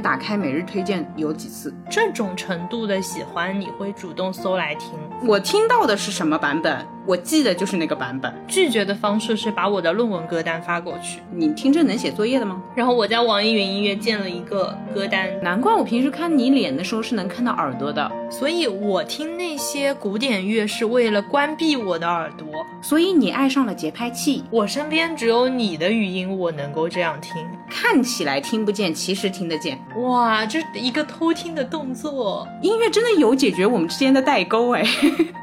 打开每日推荐有几次。这种程度的喜欢，你会主动搜来听？我听到的是什么版本？我记得就是那个版本。拒绝的方式是把我的论文歌单发过去，你听着能写作业的吗？然后我在网易云音乐建了一个歌单，难怪我平时看你脸的时候是能看到耳朵的。所以我听那些古典乐是为了关闭我的耳朵。所以你爱上了节拍器。我身边只有你的语音，我能够这样听。看起来听不见，其实听得见。哇，这一个偷听的动作，音乐真的有解决我们之间的代沟哎。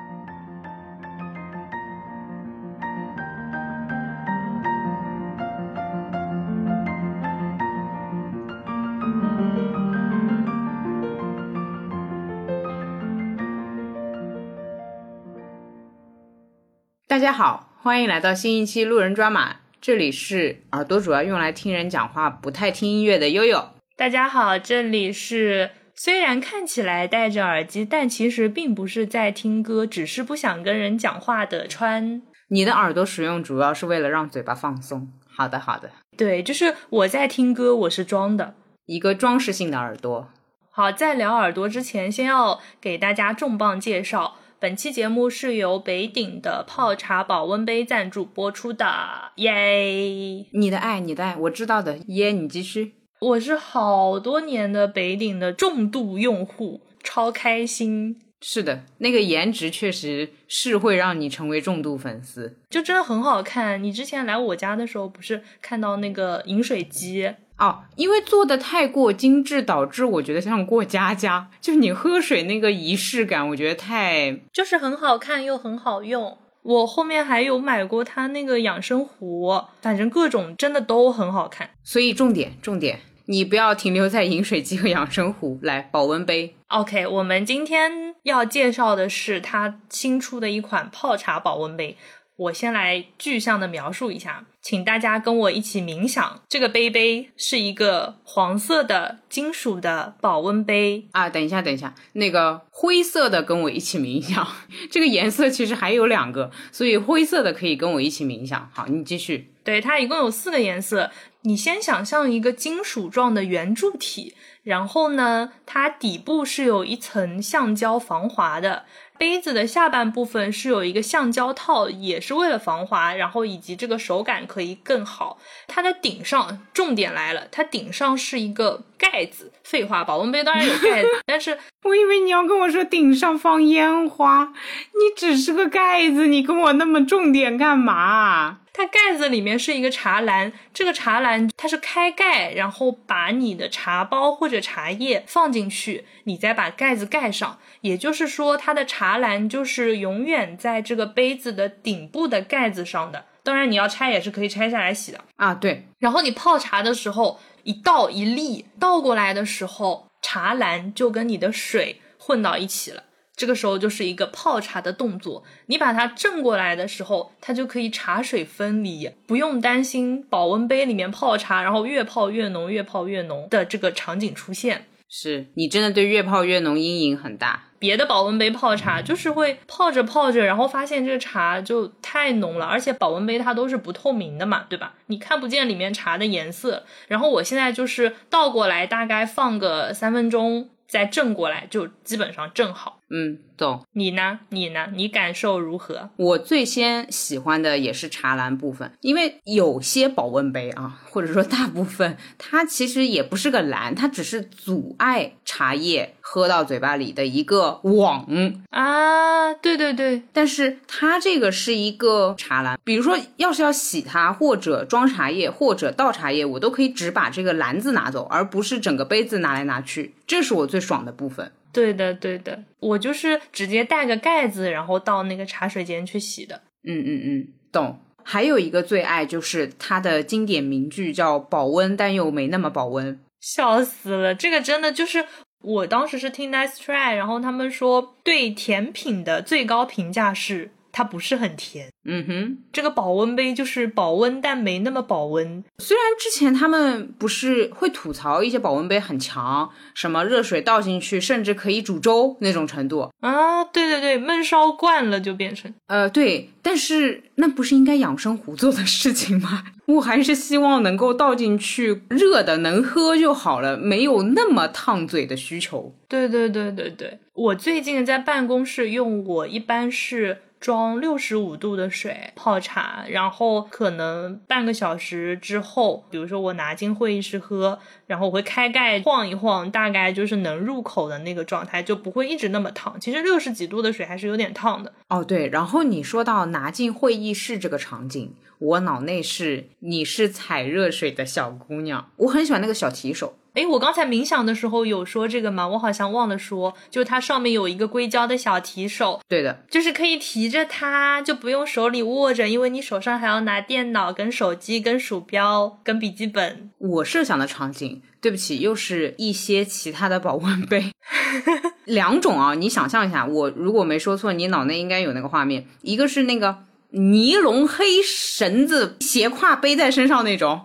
大家好，欢迎来到新一期路人抓马。这里是耳朵主要用来听人讲话，不太听音乐的悠悠。大家好，这里是虽然看起来戴着耳机，但其实并不是在听歌，只是不想跟人讲话的穿。你的耳朵使用主要是为了让嘴巴放松。好的，好的，对，就是我在听歌，我是装的，一个装饰性的耳朵。好，在聊耳朵之前，先要给大家重磅介绍。本期节目是由北鼎的泡茶保温杯赞助播出的，耶！你的爱，你的爱，我知道的，耶！你继续。我是好多年的北鼎的重度用户，超开心。是的，那个颜值确实是会让你成为重度粉丝，就真的很好看。你之前来我家的时候，不是看到那个饮水机？哦，因为做的太过精致，导致我觉得像过家家，就是你喝水那个仪式感，我觉得太就是很好看又很好用。我后面还有买过它那个养生壶，反正各种真的都很好看。所以重点重点，你不要停留在饮水机和养生壶，来保温杯。OK，我们今天要介绍的是它新出的一款泡茶保温杯。我先来具象的描述一下，请大家跟我一起冥想。这个杯杯是一个黄色的金属的保温杯啊。等一下，等一下，那个灰色的跟我一起冥想。这个颜色其实还有两个，所以灰色的可以跟我一起冥想。好，你继续。对，它一共有四个颜色。你先想象一个金属状的圆柱体，然后呢，它底部是有一层橡胶防滑的。杯子的下半部分是有一个橡胶套，也是为了防滑，然后以及这个手感可以更好。它的顶上，重点来了，它顶上是一个盖子。废话，保温杯当然有盖子，但是我以为你要跟我说顶上放烟花，你只是个盖子，你跟我那么重点干嘛？它盖子里面是一个茶篮，这个茶篮它是开盖，然后把你的茶包或者茶叶放进去，你再把盖子盖上。也就是说，它的茶篮就是永远在这个杯子的顶部的盖子上的。当然，你要拆也是可以拆下来洗的啊。对，然后你泡茶的时候，一倒一立倒过来的时候，茶篮就跟你的水混到一起了。这个时候就是一个泡茶的动作，你把它正过来的时候，它就可以茶水分离，不用担心保温杯里面泡茶，然后越泡越浓，越泡越浓的这个场景出现。是你真的对越泡越浓阴影很大。别的保温杯泡茶就是会泡着泡着，然后发现这个茶就太浓了，而且保温杯它都是不透明的嘛，对吧？你看不见里面茶的颜色。然后我现在就是倒过来，大概放个三分钟。再正过来就基本上正好，嗯，懂。你呢？你呢？你感受如何？我最先喜欢的也是茶篮部分，因为有些保温杯啊，或者说大部分，它其实也不是个篮，它只是阻碍茶叶喝到嘴巴里的一个网啊。对对对，但是它这个是一个茶篮，比如说要是要洗它，或者装茶叶，或者倒茶叶，我都可以只把这个篮子拿走，而不是整个杯子拿来拿去。这是我最爽的部分。对的，对的，我就是直接带个盖子，然后到那个茶水间去洗的。嗯嗯嗯，懂。还有一个最爱就是它的经典名句，叫“保温但又没那么保温”，笑死了。这个真的就是我当时是听 Nice Try，然后他们说对甜品的最高评价是它不是很甜。嗯哼，这个保温杯就是保温，但没那么保温。虽然之前他们不是会吐槽一些保温杯很强，什么热水倒进去甚至可以煮粥那种程度啊，对对对，焖烧惯了就变成呃对，但是那不是应该养生壶做的事情吗？我还是希望能够倒进去热的能喝就好了，没有那么烫嘴的需求。对对对对对，我最近在办公室用，我一般是。装六十五度的水泡茶，然后可能半个小时之后，比如说我拿进会议室喝，然后我会开盖晃一晃，大概就是能入口的那个状态，就不会一直那么烫。其实六十几度的水还是有点烫的。哦，对。然后你说到拿进会议室这个场景，我脑内是你是踩热水的小姑娘，我很喜欢那个小提手。哎，我刚才冥想的时候有说这个吗？我好像忘了说，就是它上面有一个硅胶的小提手，对的，就是可以提着它，就不用手里握着，因为你手上还要拿电脑、跟手机、跟鼠标、跟笔记本。我设想的场景，对不起，又是一些其他的保温杯，两种啊，你想象一下，我如果没说错，你脑内应该有那个画面，一个是那个尼龙黑绳子斜挎背在身上那种，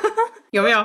有没有？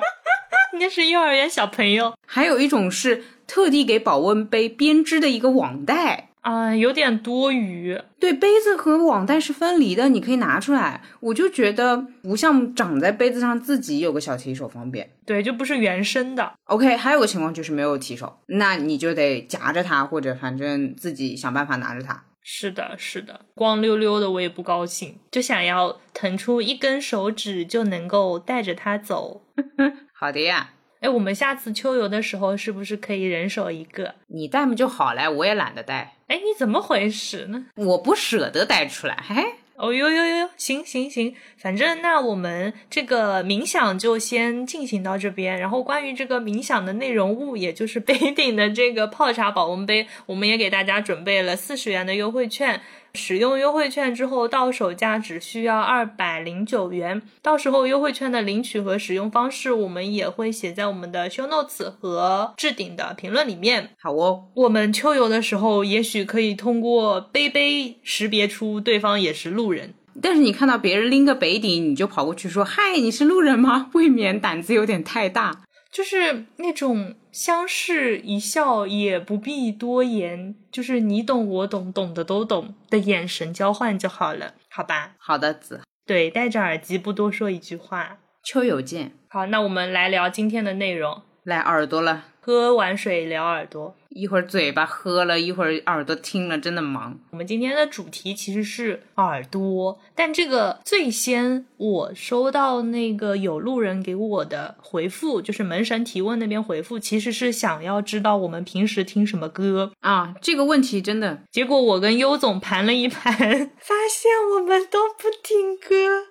那是幼儿园小朋友，还有一种是特地给保温杯编织的一个网袋啊，有点多余。对，杯子和网袋是分离的，你可以拿出来。我就觉得不像长在杯子上自己有个小提手方便。对，就不是原生的。OK，还有个情况就是没有提手，那你就得夹着它，或者反正自己想办法拿着它。是的，是的，光溜溜的我也不高兴，就想要腾出一根手指就能够带着它走。好的呀，哎，我们下次秋游的时候是不是可以人手一个？你带嘛就好了，我也懒得带。哎，你怎么回事呢？我不舍得带出来。嘿，哦呦呦呦，行行行，反正那我们这个冥想就先进行到这边。然后关于这个冥想的内容物，也就是杯顶的这个泡茶保温杯，我们也给大家准备了四十元的优惠券。使用优惠券之后，到手价只需要二百零九元。到时候优惠券的领取和使用方式，我们也会写在我们的 show notes 和置顶的评论里面。好哦，我们秋游的时候，也许可以通过杯杯识别出对方也是路人。但是你看到别人拎个北顶，你就跑过去说：“嗨，你是路人吗？”未免胆子有点太大。就是那种相视一笑，也不必多言，就是你懂我懂，懂的都懂的眼神交换就好了，好吧？好的，子。对，戴着耳机不多说一句话。秋有见。好，那我们来聊今天的内容。来耳朵了。喝完水聊耳朵，一会儿嘴巴喝了一会儿耳朵听了，真的忙。我们今天的主题其实是耳朵，但这个最先我收到那个有路人给我的回复，就是门神提问那边回复，其实是想要知道我们平时听什么歌啊。这个问题真的，结果我跟优总盘了一盘，发现我们都不听歌，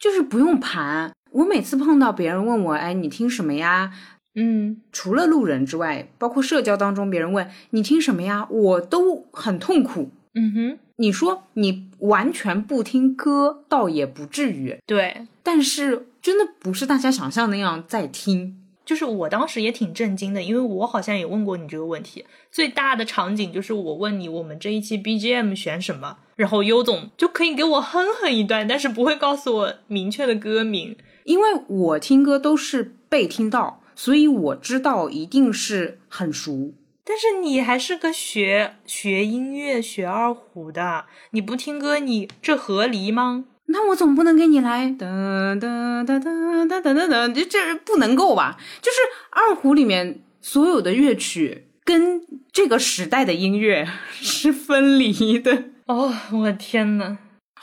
就是不用盘。我每次碰到别人问我，哎，你听什么呀？嗯，除了路人之外，包括社交当中，别人问你听什么呀，我都很痛苦。嗯哼，你说你完全不听歌，倒也不至于。对，但是真的不是大家想象那样在听。就是我当时也挺震惊的，因为我好像也问过你这个问题。最大的场景就是我问你，我们这一期 BGM 选什么，然后优总就可以给我哼哼一段，但是不会告诉我明确的歌名，因为我听歌都是被听到。所以我知道一定是很熟，但是你还是个学学音乐、学二胡的，你不听歌，你这合理吗？那我总不能给你来哒哒哒哒哒哒哒哒，这这不能够吧？就是二胡里面所有的乐曲跟这个时代的音乐是分离的。哦，我天呐！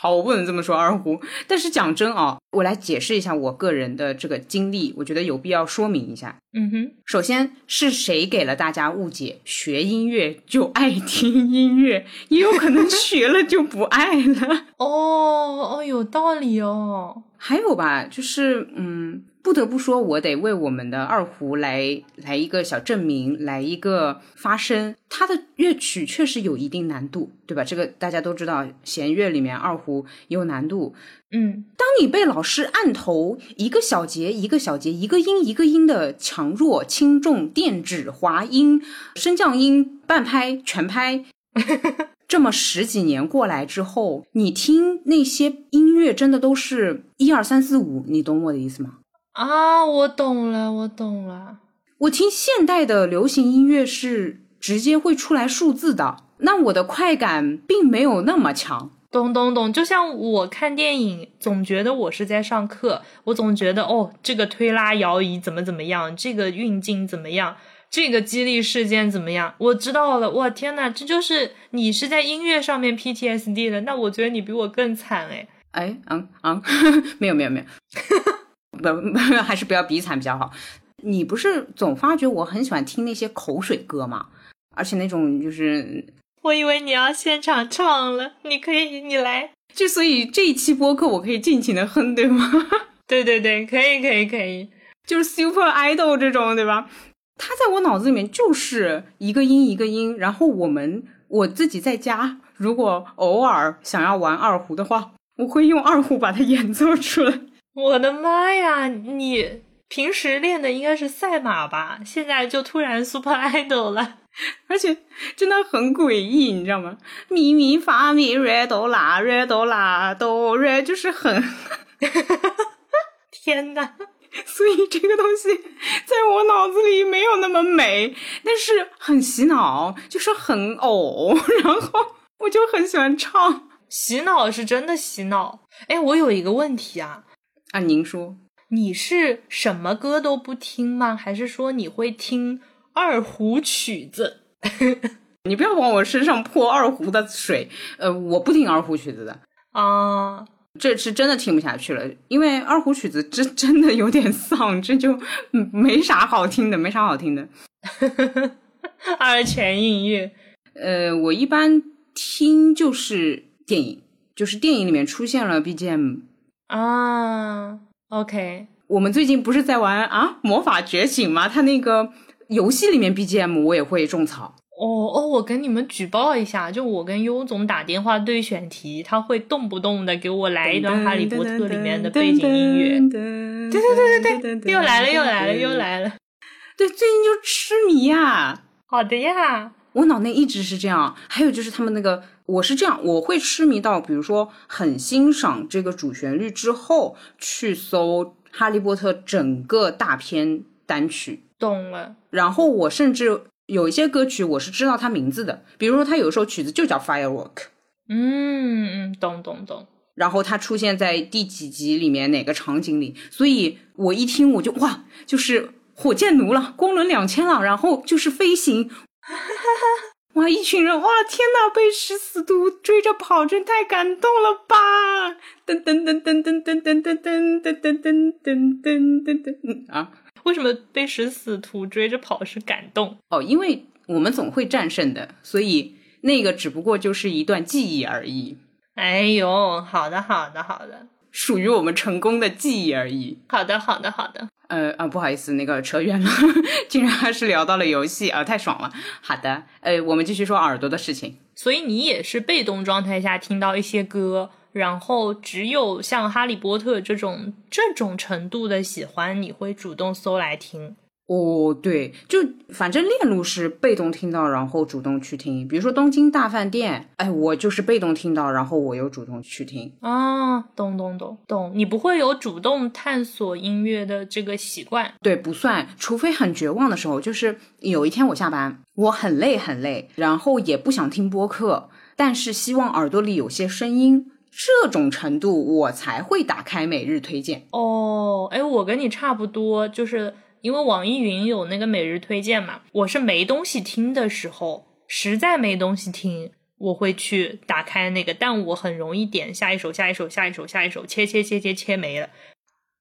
好，我不能这么说二胡。但是讲真啊，我来解释一下我个人的这个经历，我觉得有必要说明一下。嗯哼，首先是谁给了大家误解，学音乐就爱听音乐，也有可能 学了就不爱了。哦哦，有道理哦。还有吧，就是嗯。不得不说，我得为我们的二胡来来一个小证明，来一个发声。它的乐曲确实有一定难度，对吧？这个大家都知道，弦乐里面二胡有难度。嗯，当你被老师按头，一个小节一个小节，一个音一个音的强弱、轻重、电指、滑音、升降音、半拍、全拍。这么十几年过来之后，你听那些音乐真的都是一二三四五，你懂我的意思吗？啊，我懂了，我懂了。我听现代的流行音乐是直接会出来数字的，那我的快感并没有那么强。懂懂懂，就像我看电影，总觉得我是在上课，我总觉得哦，这个推拉摇移怎么怎么样，这个运镜怎么样，这个激励事件怎么样，我知道了。我，天呐，这就是你是在音乐上面 PTSD 的，那我觉得你比我更惨哎。哎，嗯嗯，没有没有没有，不 还是不要比惨比较好。你不是总发觉我很喜欢听那些口水歌吗？而且那种就是。我以为你要现场唱了，你可以，你来。就所以这一期播客我可以尽情的哼，对吗？对对对，可以可以可以，就是 Super Idol 这种，对吧？它在我脑子里面就是一个音一个音，然后我们我自己在家，如果偶尔想要玩二胡的话，我会用二胡把它演奏出来。我的妈呀，你平时练的应该是赛马吧？现在就突然 Super Idol 了。而且真的很诡异，你知道吗？咪咪发咪瑞哆啦瑞哆啦哆瑞，就是很，天呐，所以这个东西在我脑子里没有那么美，但是很洗脑，就是很偶，然后我就很喜欢唱。洗脑是真的洗脑。哎，我有一个问题啊，啊，您说，你是什么歌都不听吗？还是说你会听？二胡曲子，你不要往我身上泼二胡的水。呃，我不听二胡曲子的啊，这是真的听不下去了，因为二胡曲子真 真的有点丧，这就没啥好听的，没啥好听的。二泉映月，呃，我一般听就是电影，就是电影里面出现了 BGM 啊。OK，我们最近不是在玩啊魔法觉醒吗？他那个。游戏里面 BGM 我也会种草哦哦，我跟你们举报一下，就我跟优总打电话对选题，他会动不动的给我来一段《哈利波特》里面的背景音乐。对对对对对，又来了又来了又来了。对，最近就痴迷呀。好的呀，我脑内一直是这样。还有就是他们那个，我是这样，我会痴迷到，比如说很欣赏这个主旋律之后，去搜《哈利波特》整个大片单曲。懂了，然后我甚至有一些歌曲我是知道它名字的，比如说它有一首曲子就叫 Firework，嗯嗯，懂懂懂。然后它出现在第几集里面哪个场景里，所以我一听我就哇，就是火箭奴了，光轮两千了，然后就是飞行，哇，一群人哇，天呐，被食死徒追着跑，真太感动了吧！噔噔噔噔噔噔噔噔噔噔噔噔噔噔噔啊。为什么被食死徒追着跑是感动哦？因为我们总会战胜的，所以那个只不过就是一段记忆而已。哎呦，好的，好的，好的，属于我们成功的记忆而已。好的，好的，好的。呃啊，不好意思，那个扯远了，竟然还是聊到了游戏啊，太爽了。好的，呃，我们继续说耳朵的事情。所以你也是被动状态下听到一些歌。然后只有像《哈利波特》这种这种程度的喜欢，你会主动搜来听。哦，对，就反正链路是被动听到，然后主动去听。比如说《东京大饭店》，哎，我就是被动听到，然后我又主动去听。啊，懂懂懂懂，你不会有主动探索音乐的这个习惯？对，不算，除非很绝望的时候，就是有一天我下班，我很累很累，然后也不想听播客，但是希望耳朵里有些声音。这种程度我才会打开每日推荐哦。哎，我跟你差不多，就是因为网易云有那个每日推荐嘛。我是没东西听的时候，实在没东西听，我会去打开那个，但我很容易点下一首、下一首、下一首、下一首，切切切切切没了，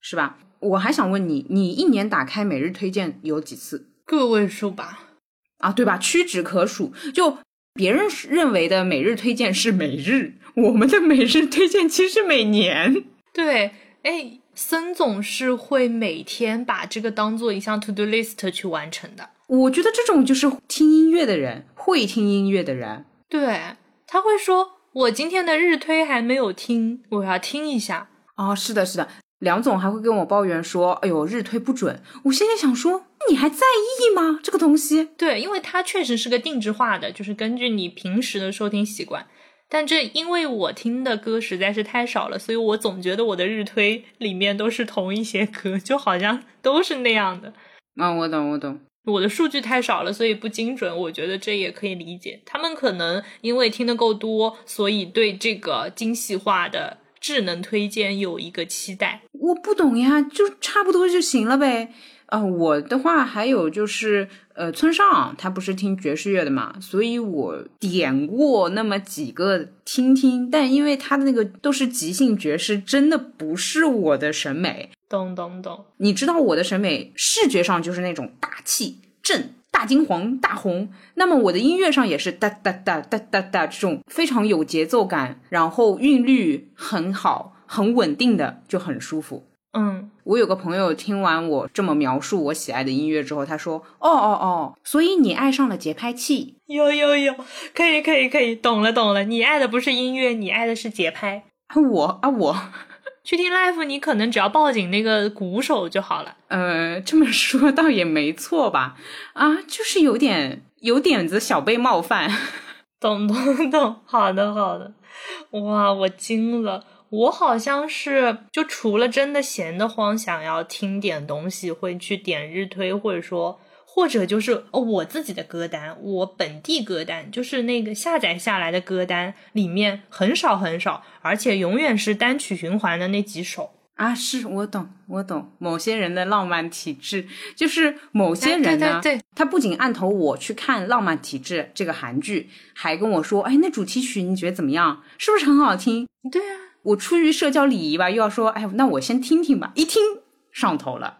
是吧？我还想问你，你一年打开每日推荐有几次？个位数吧？啊，对吧？屈指可数。就别人认为的每日推荐是每日。我们的每日推荐其实每年对，哎，森总是会每天把这个当做一项 to do list 去完成的。我觉得这种就是听音乐的人，会听音乐的人，对他会说：“我今天的日推还没有听，我要听一下。”哦，是的，是的，梁总还会跟我抱怨说：“哎呦，日推不准。”我现在想说，你还在意吗？这个东西？对，因为它确实是个定制化的，就是根据你平时的收听习惯。但这因为我听的歌实在是太少了，所以我总觉得我的日推里面都是同一些歌，就好像都是那样的。啊，我懂，我懂。我的数据太少了，所以不精准。我觉得这也可以理解，他们可能因为听得够多，所以对这个精细化的智能推荐有一个期待。我不懂呀，就差不多就行了呗。呃，我的话还有就是，呃，村上他不是听爵士乐的嘛，所以我点过那么几个听听，但因为他的那个都是即兴爵士，真的不是我的审美。懂懂懂，你知道我的审美视觉上就是那种大气正、大金黄、大红，那么我的音乐上也是哒哒哒哒哒哒这种非常有节奏感，然后韵律很好、很稳定的，就很舒服。嗯，我有个朋友听完我这么描述我喜爱的音乐之后，他说：“哦哦哦，所以你爱上了节拍器？有有有，可以可以可以，懂了懂了，你爱的不是音乐，你爱的是节拍。我啊我去听 live，你可能只要抱紧那个鼓手就好了。呃，这么说倒也没错吧？啊，就是有点有点子小被冒犯。懂懂懂，好的好的，哇，我惊了。”我好像是就除了真的闲得慌，想要听点东西，会去点日推，或者说，或者就是我自己的歌单，我本地歌单，就是那个下载下来的歌单里面很少很少，而且永远是单曲循环的那几首啊。是我懂，我懂某些人的浪漫体质，就是某些人呢，对他不仅按头我去看《浪漫体质》这个韩剧，还跟我说，哎，那主题曲你觉得怎么样？是不是很好听？对啊。我出于社交礼仪吧，又要说，哎，那我先听听吧。一听上头了，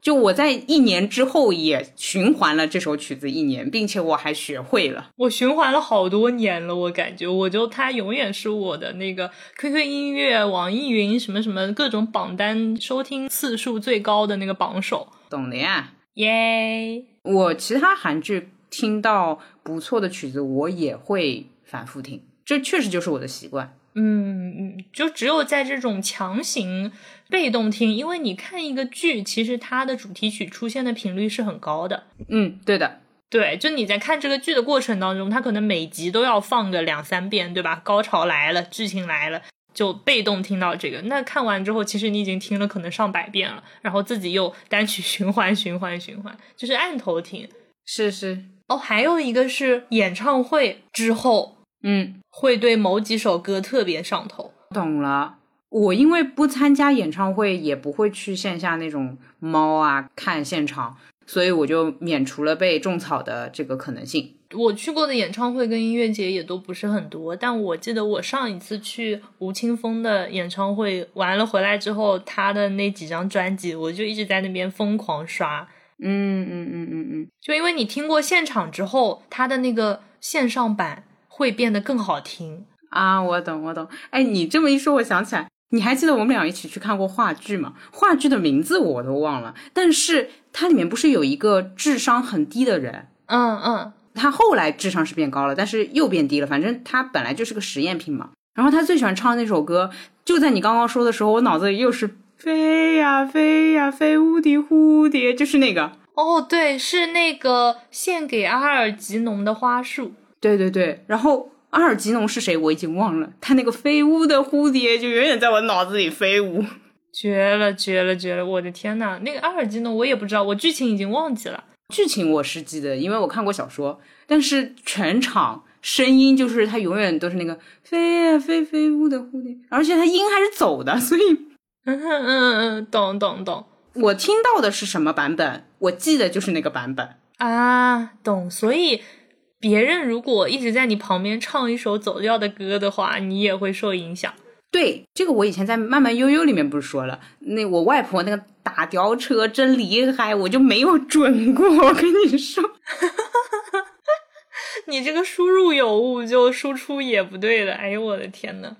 就我在一年之后也循环了这首曲子一年，并且我还学会了。我循环了好多年了，我感觉我就它永远是我的那个 QQ 音乐、网易云什么什么各种榜单收听次数最高的那个榜首。懂的呀，耶！我其他韩剧听到不错的曲子，我也会反复听。这确实就是我的习惯，嗯嗯，就只有在这种强行被动听，因为你看一个剧，其实它的主题曲出现的频率是很高的，嗯，对的，对，就你在看这个剧的过程当中，它可能每集都要放个两三遍，对吧？高潮来了，剧情来了，就被动听到这个，那看完之后，其实你已经听了可能上百遍了，然后自己又单曲循环循环循环，就是按头听，是是，哦，还有一个是演唱会之后。嗯，会对某几首歌特别上头。懂了，我因为不参加演唱会，也不会去线下那种猫啊看现场，所以我就免除了被种草的这个可能性。我去过的演唱会跟音乐节也都不是很多，但我记得我上一次去吴青峰的演唱会完了回来之后，他的那几张专辑，我就一直在那边疯狂刷。嗯嗯嗯嗯嗯，就因为你听过现场之后，他的那个线上版。会变得更好听啊！我懂，我懂。哎，你这么一说，我想起来，你还记得我们俩一起去看过话剧吗？话剧的名字我都忘了，但是它里面不是有一个智商很低的人？嗯嗯，他后来智商是变高了，但是又变低了。反正他本来就是个实验品嘛。然后他最喜欢唱的那首歌，就在你刚刚说的时候，我脑子里又是飞呀飞呀飞，无敌蝴蝶，就是那个。哦，对，是那个献给阿尔吉农的花束。对对对，然后阿尔吉农是谁？我已经忘了。他那个飞舞的蝴蝶就永远在我脑子里飞舞，绝了绝了绝了！我的天呐，那个阿尔吉农我也不知道，我剧情已经忘记了。剧情我是记得，因为我看过小说。但是全场声音就是他永远都是那个飞呀飞飞舞的蝴蝶，而且他音还是走的，所以嗯嗯嗯，懂懂懂。我听到的是什么版本？我记得就是那个版本啊，懂。所以。别人如果一直在你旁边唱一首走调的歌的话，你也会受影响。对，这个我以前在《慢慢悠悠》里面不是说了，那我外婆那个打吊车真厉害，我就没有准过。我跟你说，你这个输入有误，就输出也不对了。哎呦我的天呐，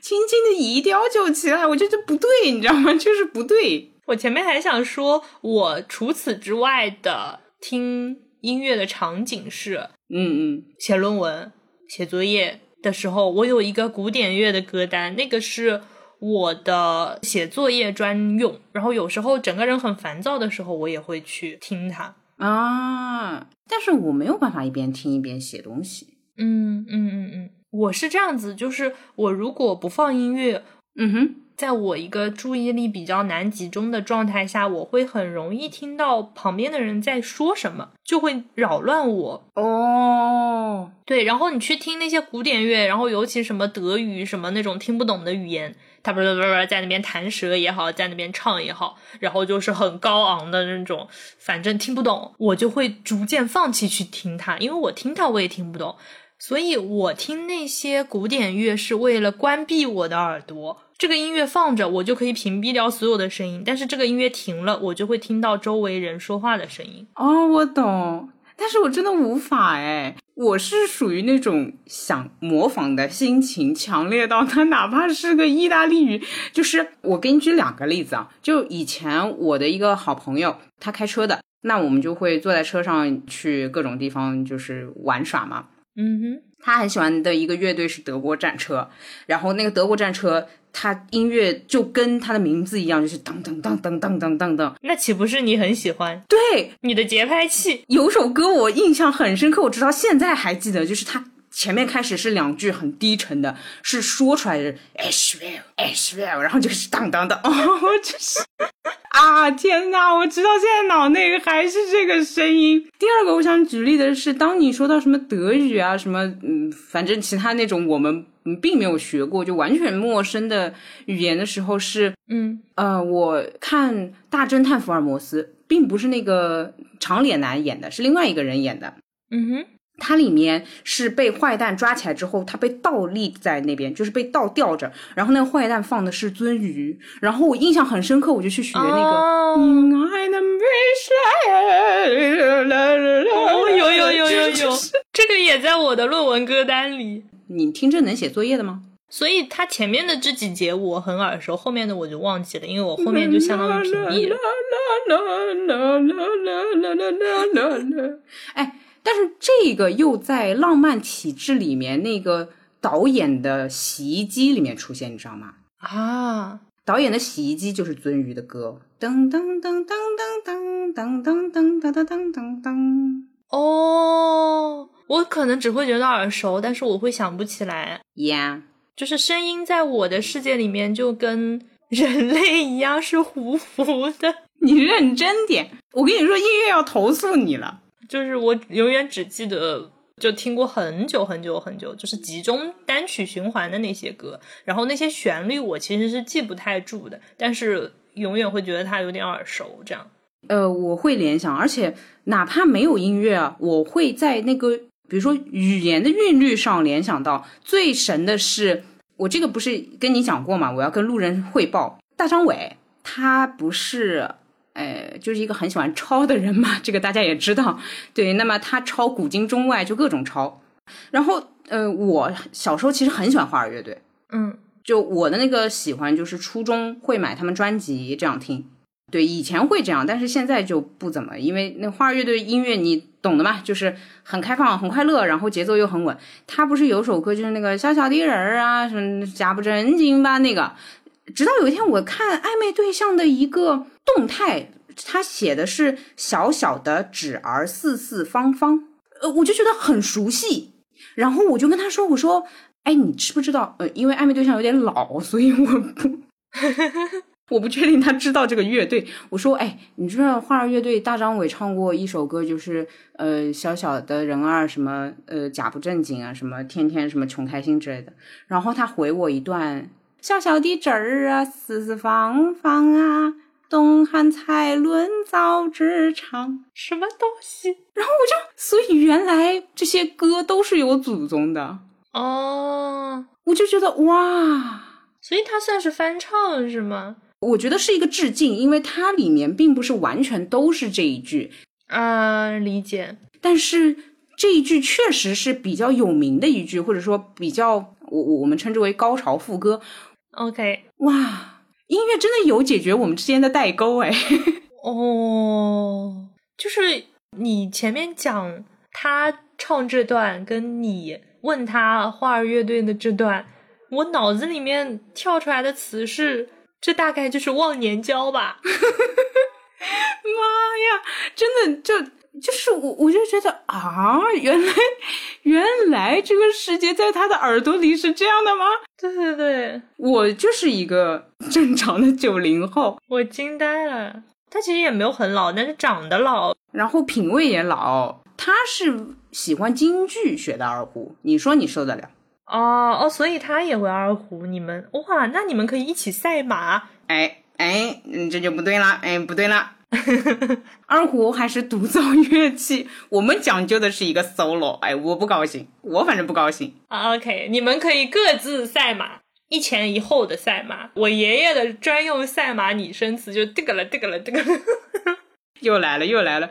轻轻的移吊就起来，我觉得不对，你知道吗？就是不对。我前面还想说，我除此之外的听音乐的场景是。嗯嗯，写论文、写作业的时候，我有一个古典乐的歌单，那个是我的写作业专用。然后有时候整个人很烦躁的时候，我也会去听它啊。但是我没有办法一边听一边写东西。嗯嗯嗯嗯，我是这样子，就是我如果不放音乐，嗯哼。在我一个注意力比较难集中的状态下，我会很容易听到旁边的人在说什么，就会扰乱我。哦，对，然后你去听那些古典乐，然后尤其什么德语什么那种听不懂的语言，他不是不是在那边弹舌也好，在那边唱也好，然后就是很高昂的那种，反正听不懂，我就会逐渐放弃去听它，因为我听它我也听不懂，所以我听那些古典乐是为了关闭我的耳朵。这个音乐放着，我就可以屏蔽掉所有的声音。但是这个音乐停了，我就会听到周围人说话的声音。哦，我懂，但是我真的无法哎，我是属于那种想模仿的心情强烈到它哪怕是个意大利语，就是我给你举两个例子啊，就以前我的一个好朋友，他开车的，那我们就会坐在车上去各种地方就是玩耍嘛。嗯哼，他很喜欢的一个乐队是德国战车，然后那个德国战车。他音乐就跟他的名字一样，就是噔噔噔噔噔噔噔噔，那岂不是你很喜欢？对，你的节拍器。有首歌我印象很深刻，我直到现在还记得，就是他前面开始是两句很低沉的，是说出来的 s w e l l s w e l l 然后就是当当当，哦，就是 啊，天哪！我直到现在脑内还是这个声音。第二个我想举例的是，当你说到什么德语啊，什么嗯，反正其他那种我们。嗯，并没有学过，就完全陌生的语言的时候是，嗯，呃，我看《大侦探福尔摩斯》，并不是那个长脸男演的，是另外一个人演的。嗯哼，它里面是被坏蛋抓起来之后，他被倒立在那边，就是被倒吊着，然后那个坏蛋放的是鳟鱼，然后我印象很深刻，我就去学那个。哦，有有有有有，这个也在我的论文歌单里。你听着能写作业的吗？所以他前面的这几节我很耳熟，后面的我就忘记了，因为我后面就相当于屏蔽了。哎，但是这个又在《浪漫体质》里面那个导演的洗衣机里面出现，你知道吗？啊，导演的洗衣机就是鳟鱼的歌，噔噔噔噔噔噔噔噔噔噔噔噔噔。哦。我可能只会觉得耳熟，但是我会想不起来。Yeah，就是声音在我的世界里面就跟人类一样是糊糊的。你认真点，我跟你说，音乐要投诉你了。就是我永远只记得就听过很久很久很久，就是集中单曲循环的那些歌，然后那些旋律我其实是记不太住的，但是永远会觉得它有点耳熟。这样，呃，我会联想，而且哪怕没有音乐啊，我会在那个。比如说语言的韵律上联想到最神的是我这个不是跟你讲过吗？我要跟路人汇报。大张伟他不是，呃，就是一个很喜欢抄的人嘛，这个大家也知道。对，那么他抄古今中外就各种抄。然后，呃，我小时候其实很喜欢花儿乐队，嗯，就我的那个喜欢就是初中会买他们专辑这样听。对，以前会这样，但是现在就不怎么，因为那花儿乐队音乐你懂的嘛，就是很开放、很快乐，然后节奏又很稳。他不是有首歌就是那个小小的人儿啊，什么假不正经吧那个。直到有一天我看暧昧对象的一个动态，他写的是小小的纸儿四四方方，呃，我就觉得很熟悉。然后我就跟他说：“我说，哎，你知不知道？呃，因为暧昧对象有点老，所以我不。”我不确定他知道这个乐队。我说，哎，你知道花儿乐队大张伟唱过一首歌，就是呃小小的人儿什么呃假不正经啊，什么天天什么穷开心之类的。然后他回我一段小小的纸儿啊，四四方方啊，东汉蔡伦造纸厂，什么东西？然后我就，所以原来这些歌都是有祖宗的哦。我就觉得哇，所以它算是翻唱是吗？我觉得是一个致敬，因为它里面并不是完全都是这一句啊，理解。但是这一句确实是比较有名的一句，或者说比较我我们称之为高潮副歌。OK，哇，音乐真的有解决我们之间的代沟哎。哦，就是你前面讲他唱这段，跟你问他花儿乐队的这段。我脑子里面跳出来的词是，这大概就是忘年交吧。妈呀，真的就就是我，我就觉得啊，原来原来这个世界在他的耳朵里是这样的吗？对对对，我就是一个 正常的九零后，我惊呆了。他其实也没有很老，但是长得老，然后品味也老。他是喜欢京剧学的二胡，你说你受得了？哦哦，所以他也会二胡。你们哇，那你们可以一起赛马。哎哎，嗯，这就不对了。哎，不对了。二胡还是独奏乐器，我们讲究的是一个 solo。哎，我不高兴，我反正不高兴。OK，你们可以各自赛马，一前一后的赛马。我爷爷的专用赛马拟声词就这个了，这个了，这个了，又来了，又来了。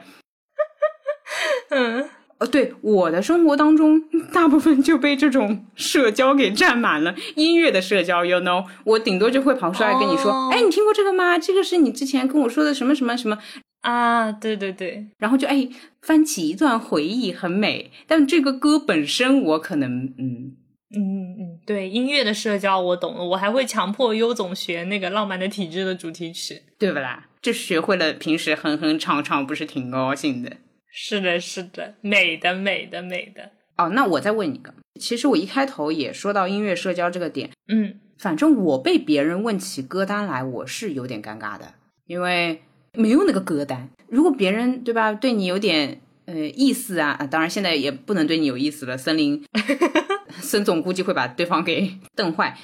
嗯。呃，对，我的生活当中大部分就被这种社交给占满了，音乐的社交，you know，我顶多就会跑出来跟你说，哎，你听过这个吗？这个是你之前跟我说的什么什么什么啊？对对对，然后就哎翻起一段回忆，很美。但这个歌本身，我可能嗯嗯嗯，对，音乐的社交我懂了，我还会强迫优总学那个《浪漫的体质》的主题曲，对不啦？这学会了，平时哼哼唱唱，不是挺高兴的？是的，是的，美的，美的，美的。哦，那我再问一个，其实我一开头也说到音乐社交这个点，嗯，反正我被别人问起歌单来，我是有点尴尬的，因为没有那个歌单。如果别人对吧，对你有点呃意思啊，当然现在也不能对你有意思了。森林，孙总估计会把对方给瞪坏。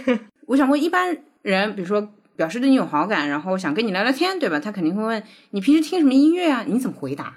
我想问一般人，比如说表示对你有好感，然后想跟你聊聊天，对吧？他肯定会问你平时听什么音乐啊？你怎么回答？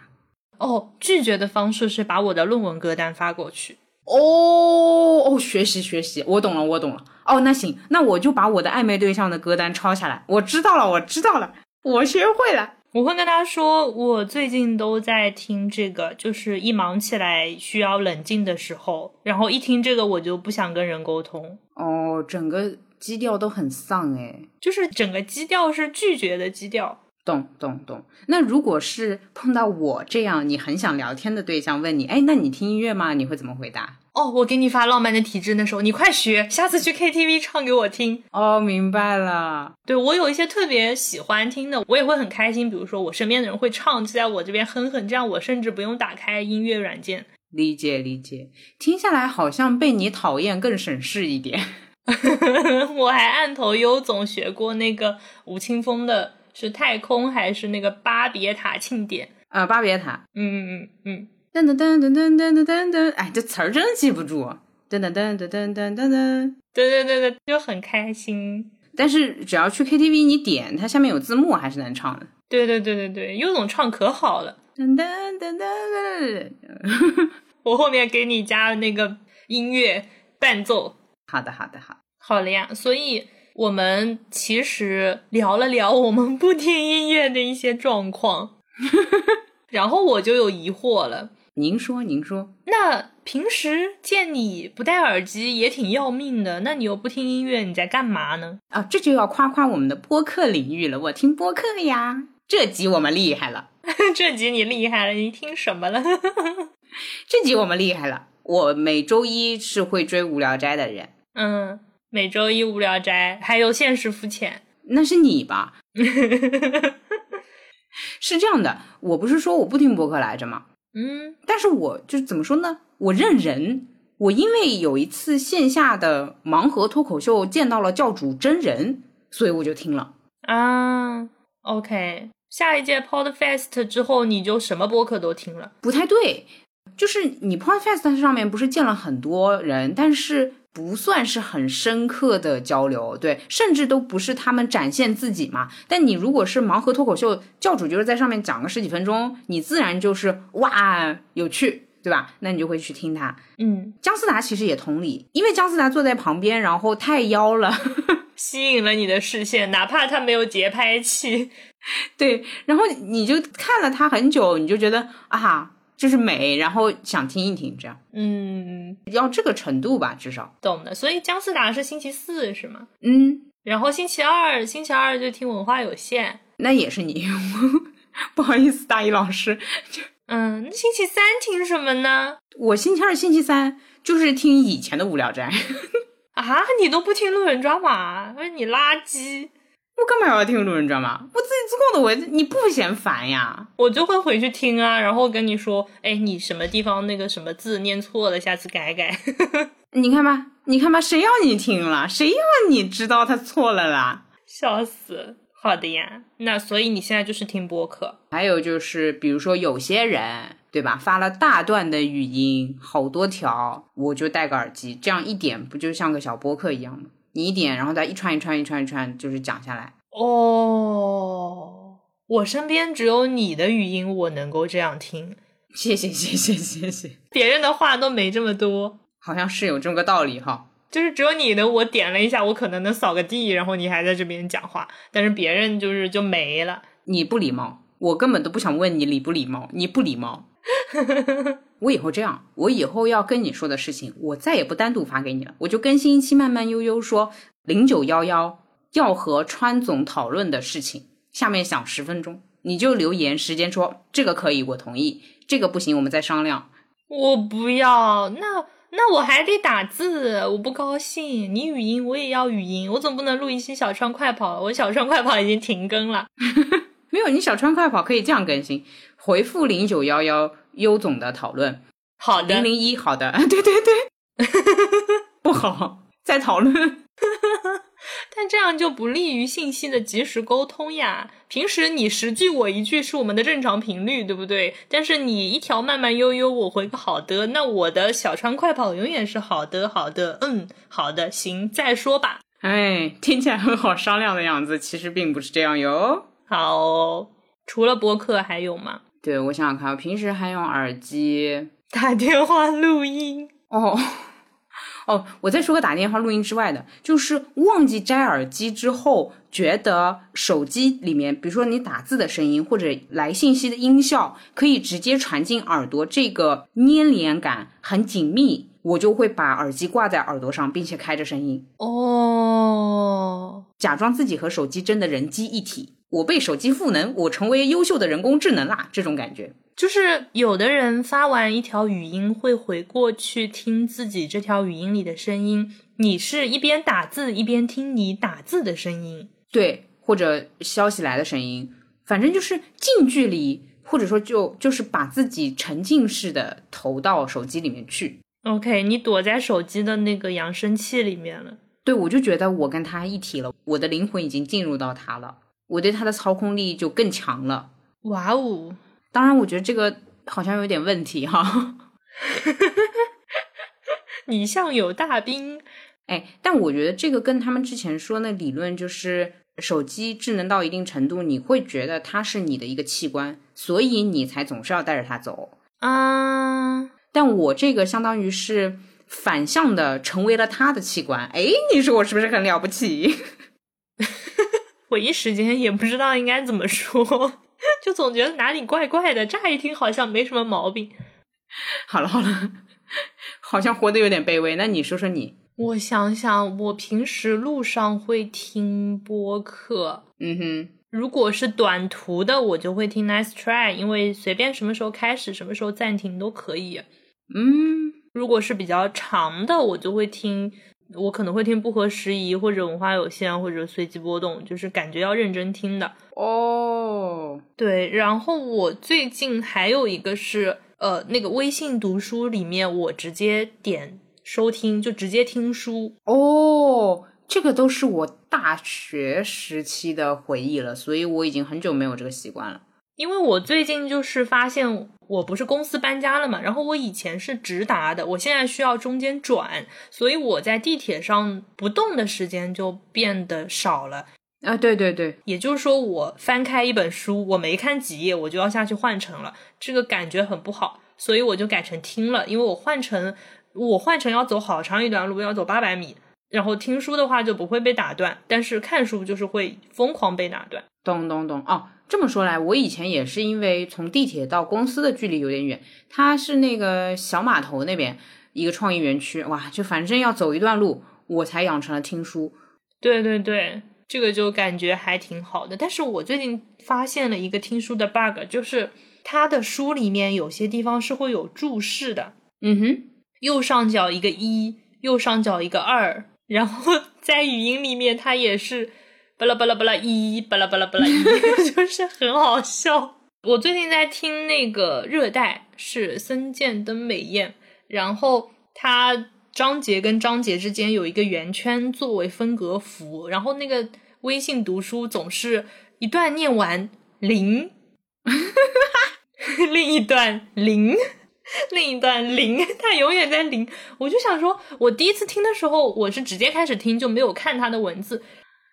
哦，拒绝的方式是把我的论文歌单发过去。哦哦，学习学习，我懂了，我懂了。哦，那行，那我就把我的暧昧对象的歌单抄下来。我知道了，我知道了，我学会了。我会跟他说，我最近都在听这个，就是一忙起来需要冷静的时候，然后一听这个我就不想跟人沟通。哦，整个基调都很丧哎，就是整个基调是拒绝的基调。懂懂懂。那如果是碰到我这样你很想聊天的对象问你，哎，那你听音乐吗？你会怎么回答？哦，我给你发浪漫的体质那时候，你快学，下次去 KTV 唱给我听。哦，明白了。对我有一些特别喜欢听的，我也会很开心。比如说我身边的人会唱，就在我这边哼哼，这样我甚至不用打开音乐软件。理解理解，听下来好像被你讨厌更省事一点。我还按头优总学过那个吴青峰的。是太空还是那个巴别塔庆典啊？巴别塔，嗯嗯嗯嗯噔噔噔噔噔噔噔噔，哎，这词儿真记不住。噔噔噔噔噔噔噔噔，对对对对，就很开心。但是只要去 KTV，你点它下面有字幕，还是能唱的。对对对对对，优总唱可好了。噔噔噔噔噔，我后面给你加那个音乐伴奏。好的好的好，好了呀，所以。我们其实聊了聊我们不听音乐的一些状况，然后我就有疑惑了。您说，您说，那平时见你不戴耳机也挺要命的，那你又不听音乐，你在干嘛呢？啊，这就要夸夸我们的播客领域了。我听播客呀，这集我们厉害了。这集你厉害了，你听什么了？这集我们厉害了。我每周一是会追《无聊斋》的人。嗯。每周一无聊斋，还有现实肤浅，那是你吧？是这样的，我不是说我不听播客来着吗？嗯，但是我就是怎么说呢？我认人。我因为有一次线下的盲盒脱口秀见到了教主真人，所以我就听了啊。OK，下一届 Podfest 之后，你就什么播客都听了？不太对，就是你 Podfest 上面不是见了很多人，但是。不算是很深刻的交流，对，甚至都不是他们展现自己嘛。但你如果是盲盒脱口秀教主，就是在上面讲个十几分钟，你自然就是哇有趣，对吧？那你就会去听他。嗯，姜思达其实也同理，因为姜思达坐在旁边，然后太妖了，吸引了你的视线，哪怕他没有节拍器，对，然后你就看了他很久，你就觉得啊。就是美，然后想听一听，这样，嗯，要这个程度吧，至少懂的。所以姜思达是星期四是吗？嗯，然后星期二，星期二就听文化有限，那也是你，不好意思，大一老师。嗯，那星期三听什么呢？我星期二、星期三就是听以前的无聊斋。啊，你都不听路人抓马？那你垃圾！我干嘛要听路人抓马？我自己自控的，我你不嫌烦呀？我就会回去听啊，然后跟你说，哎，你什么地方那个什么字念错了，下次改改。你看吧，你看吧，谁要你听了？谁要你知道他错了啦？笑死！好的呀，那所以你现在就是听播客。还有就是，比如说有些人，对吧？发了大段的语音，好多条，我就戴个耳机，这样一点不就像个小播客一样吗？你一点，然后再一串一串一串一串，就是讲下来。哦，我身边只有你的语音，我能够这样听。谢谢谢谢谢谢，别人的话都没这么多，好像是有这么个道理哈。就是只有你的，我点了一下，我可能能扫个地，然后你还在这边讲话，但是别人就是就没了。你不礼貌，我根本都不想问你礼不礼貌，你不礼貌。我以后这样，我以后要跟你说的事情，我再也不单独发给你了，我就更新一期慢慢悠悠说零九幺幺要和川总讨论的事情，下面想十分钟，你就留言时间说这个可以，我同意，这个不行，我们再商量。我不要那。那我还得打字，我不高兴。你语音我也要语音，我总不能录一期小川快跑。我小川快跑已经停更了，没有。你小川快跑可以这样更新，回复零九幺幺优总的讨论。好的，零零一，好的，对对对，不好，再讨论。但这样就不利于信息的及时沟通呀。平时你十句我一句是我们的正常频率，对不对？但是你一条慢慢悠悠，我回个好的，那我的小川快跑永远是好的，好的，嗯，好的，行，再说吧。哎，听起来很好商量的样子，其实并不是这样哟。好，除了播客还有吗？对，我想想看，我平时还用耳机 打电话录音哦。哦，我再说个打电话录音之外的，就是忘记摘耳机之后，觉得手机里面，比如说你打字的声音或者来信息的音效，可以直接传进耳朵，这个粘连感很紧密，我就会把耳机挂在耳朵上，并且开着声音，哦，假装自己和手机真的人机一体。我被手机赋能，我成为优秀的人工智能啦！这种感觉，就是有的人发完一条语音会回过去听自己这条语音里的声音，你是一边打字一边听你打字的声音，对，或者消息来的声音，反正就是近距离，或者说就就是把自己沉浸式的投到手机里面去。OK，你躲在手机的那个扬声器里面了。对，我就觉得我跟他一体了，我的灵魂已经进入到他了。我对它的操控力就更强了。哇哦！当然，我觉得这个好像有点问题哈。你像有大兵，哎，但我觉得这个跟他们之前说那理论，就是手机智能到一定程度，你会觉得它是你的一个器官，所以你才总是要带着它走啊。但我这个相当于是反向的，成为了他的器官。哎，你说我是不是很了不起？我一时间也不知道应该怎么说，就总觉得哪里怪怪的。乍一听好像没什么毛病。好了好了，好像活得有点卑微。那你说说你？我想想，我平时路上会听播客。嗯哼，如果是短途的，我就会听 Nice Try，因为随便什么时候开始，什么时候暂停都可以。嗯，如果是比较长的，我就会听。我可能会听不合时宜，或者文化有限，或者随机波动，就是感觉要认真听的哦。对，然后我最近还有一个是，呃，那个微信读书里面，我直接点收听，就直接听书哦。这个都是我大学时期的回忆了，所以我已经很久没有这个习惯了。因为我最近就是发现。我不是公司搬家了嘛，然后我以前是直达的，我现在需要中间转，所以我在地铁上不动的时间就变得少了啊。对对对，也就是说，我翻开一本书，我没看几页，我就要下去换乘了，这个感觉很不好，所以我就改成听了，因为我换乘，我换乘要走好长一段路，要走八百米，然后听书的话就不会被打断，但是看书就是会疯狂被打断。咚咚咚哦。这么说来，我以前也是因为从地铁到公司的距离有点远，它是那个小码头那边一个创意园区，哇，就反正要走一段路，我才养成了听书。对对对，这个就感觉还挺好的。但是我最近发现了一个听书的 bug，就是它的书里面有些地方是会有注释的。嗯哼，右上角一个一，右上角一个二。然后 在语音里面它也是巴拉巴拉巴拉一，巴拉巴拉巴拉一，就是很好笑。我最近在听那个《热带》，是森见登美彦，然后它章节跟章节之间有一个圆圈作为分隔符，然后那个微信读书总是一段念完 零，另一段零，另一段零，它永远在零。我就想说，我第一次听的时候，我是直接开始听，就没有看它的文字。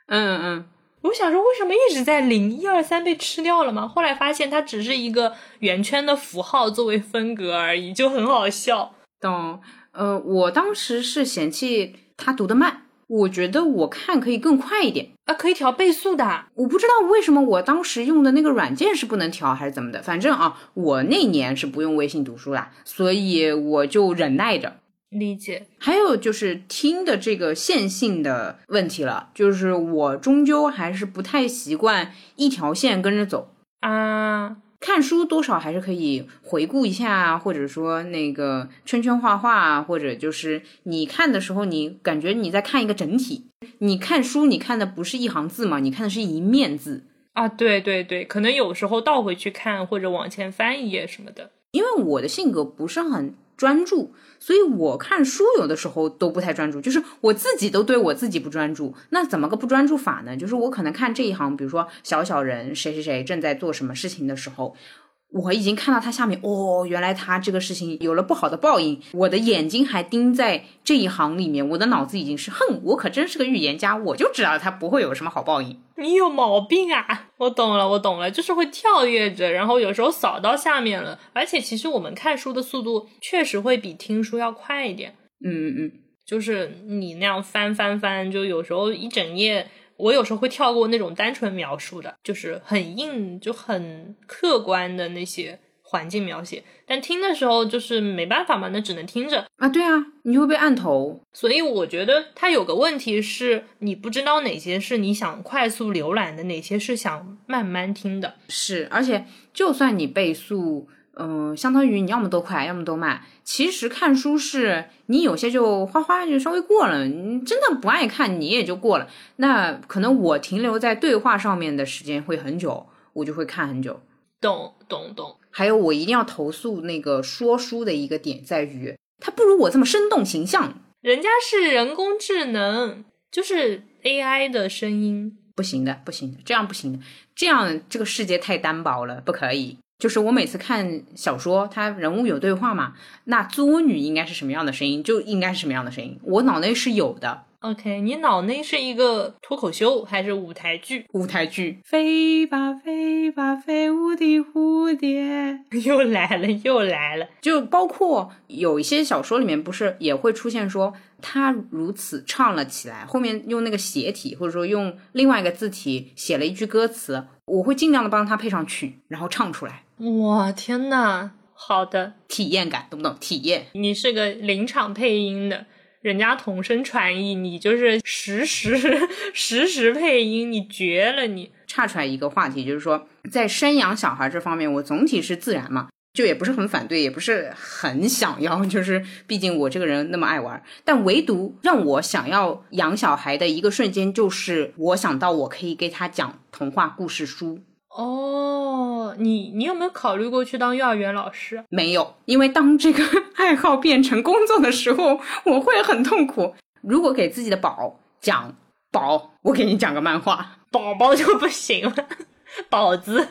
嗯嗯，我想说，为什么一直在零？一二三被吃掉了吗？后来发现它只是一个圆圈的符号作为分隔而已，就很好笑。懂。呃，我当时是嫌弃他读的慢，我觉得我看可以更快一点啊，可以调倍速的。我不知道为什么我当时用的那个软件是不能调还是怎么的，反正啊，我那年是不用微信读书啦，所以我就忍耐着。理解。还有就是听的这个线性的问题了，就是我终究还是不太习惯一条线跟着走啊。看书多少还是可以回顾一下，或者说那个圈圈画画，或者就是你看的时候，你感觉你在看一个整体。你看书，你看的不是一行字嘛？你看的是一面字啊。对对对，可能有时候倒回去看，或者往前翻一页什么的。因为我的性格不是很。专注，所以我看书有的时候都不太专注，就是我自己都对我自己不专注。那怎么个不专注法呢？就是我可能看这一行，比如说小小人谁谁谁正在做什么事情的时候。我已经看到他下面哦，原来他这个事情有了不好的报应。我的眼睛还盯在这一行里面，我的脑子已经是哼，我可真是个预言家，我就知道他不会有什么好报应。你有毛病啊！我懂了，我懂了，就是会跳跃着，然后有时候扫到下面了。而且其实我们看书的速度确实会比听书要快一点。嗯嗯嗯，就是你那样翻翻翻，就有时候一整页。我有时候会跳过那种单纯描述的，就是很硬、就很客观的那些环境描写。但听的时候就是没办法嘛，那只能听着啊。对啊，你就会被按头。所以我觉得它有个问题是，你不知道哪些是你想快速浏览的，哪些是想慢慢听的。是，而且就算你倍速。嗯，相当于你要么都快，要么都慢。其实看书是你有些就哗哗就稍微过了，你真的不爱看你也就过了。那可能我停留在对话上面的时间会很久，我就会看很久。懂懂懂。还有我一定要投诉那个说书的一个点在于，他不如我这么生动形象。人家是人工智能，就是 AI 的声音，不行的，不行的，这样不行的，这样这个世界太单薄了，不可以。就是我每次看小说，它人物有对话嘛，那作女应该是什么样的声音，就应该是什么样的声音，我脑内是有的。OK，你脑内是一个脱口秀还是舞台剧？舞台剧。飞吧飞吧飞舞的蝴蝶，又来了又来了。就包括有一些小说里面不是也会出现说他如此唱了起来，后面用那个斜体或者说用另外一个字体写了一句歌词，我会尽量的帮他配上曲，然后唱出来。哇天呐，好的体验感，懂不懂？体验，你是个临场配音的，人家同声传译，你就是实时实时配音，你绝了！你岔出来一个话题，就是说，在生养小孩这方面，我总体是自然嘛，就也不是很反对，也不是很想要，就是毕竟我这个人那么爱玩，但唯独让我想要养小孩的一个瞬间，就是我想到我可以给他讲童话故事书。哦，你你有没有考虑过去当幼儿园老师？没有，因为当这个 爱好变成工作的时候，我会很痛苦。如果给自己的宝讲宝，我给你讲个漫画，宝宝就不行了。宝子，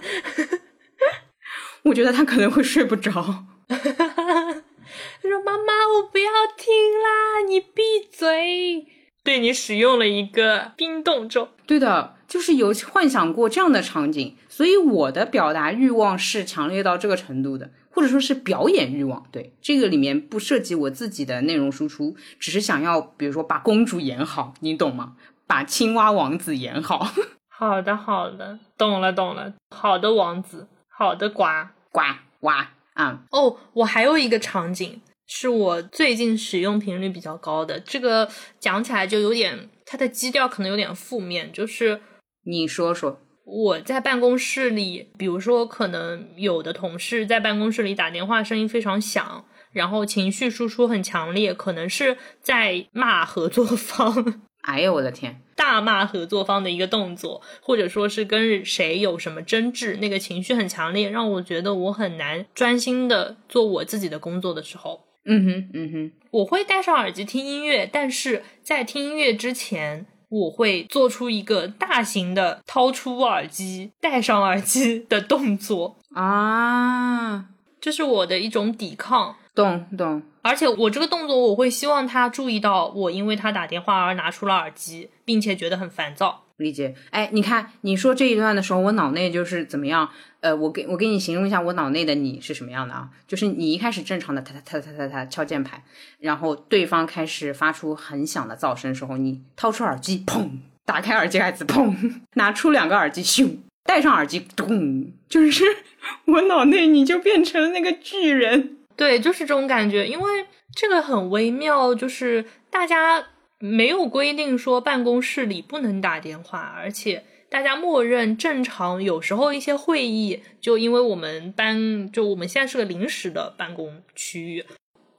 我觉得他可能会睡不着。他说：“妈妈，我不要听啦，你闭嘴。”对你使用了一个冰冻咒。对的。就是有幻想过这样的场景，所以我的表达欲望是强烈到这个程度的，或者说是表演欲望。对这个里面不涉及我自己的内容输出，只是想要，比如说把公主演好，你懂吗？把青蛙王子演好。好的，好的，懂了，懂了。好的，王子，好的，呱呱呱啊！哦，我还有一个场景是我最近使用频率比较高的，这个讲起来就有点，它的基调可能有点负面，就是。你说说，我在办公室里，比如说，可能有的同事在办公室里打电话，声音非常响，然后情绪输出很强烈，可能是在骂合作方。哎呀，我的天！大骂合作方的一个动作，或者说是跟谁有什么争执，那个情绪很强烈，让我觉得我很难专心的做我自己的工作的时候，嗯哼，嗯哼，我会戴上耳机听音乐，但是在听音乐之前，我会做出一个大型的掏出耳机、戴上耳机的动作。啊，这是我的一种抵抗。懂懂，而且我这个动作，我会希望他注意到我因为他打电话而拿出了耳机，并且觉得很烦躁。理解。哎，你看你说这一段的时候，我脑内就是怎么样？呃，我给我给你形容一下我脑内的你是什么样的啊？就是你一开始正常的，哒哒哒哒哒哒敲键盘，然后对方开始发出很响的噪声时候，你掏出耳机，砰，打开耳机盖子，砰，拿出两个耳机，咻，戴上耳机，咚，就是 我脑内你就变成了那个巨人。对，就是这种感觉，因为这个很微妙，就是大家没有规定说办公室里不能打电话，而且大家默认正常。有时候一些会议，就因为我们班就我们现在是个临时的办公区域，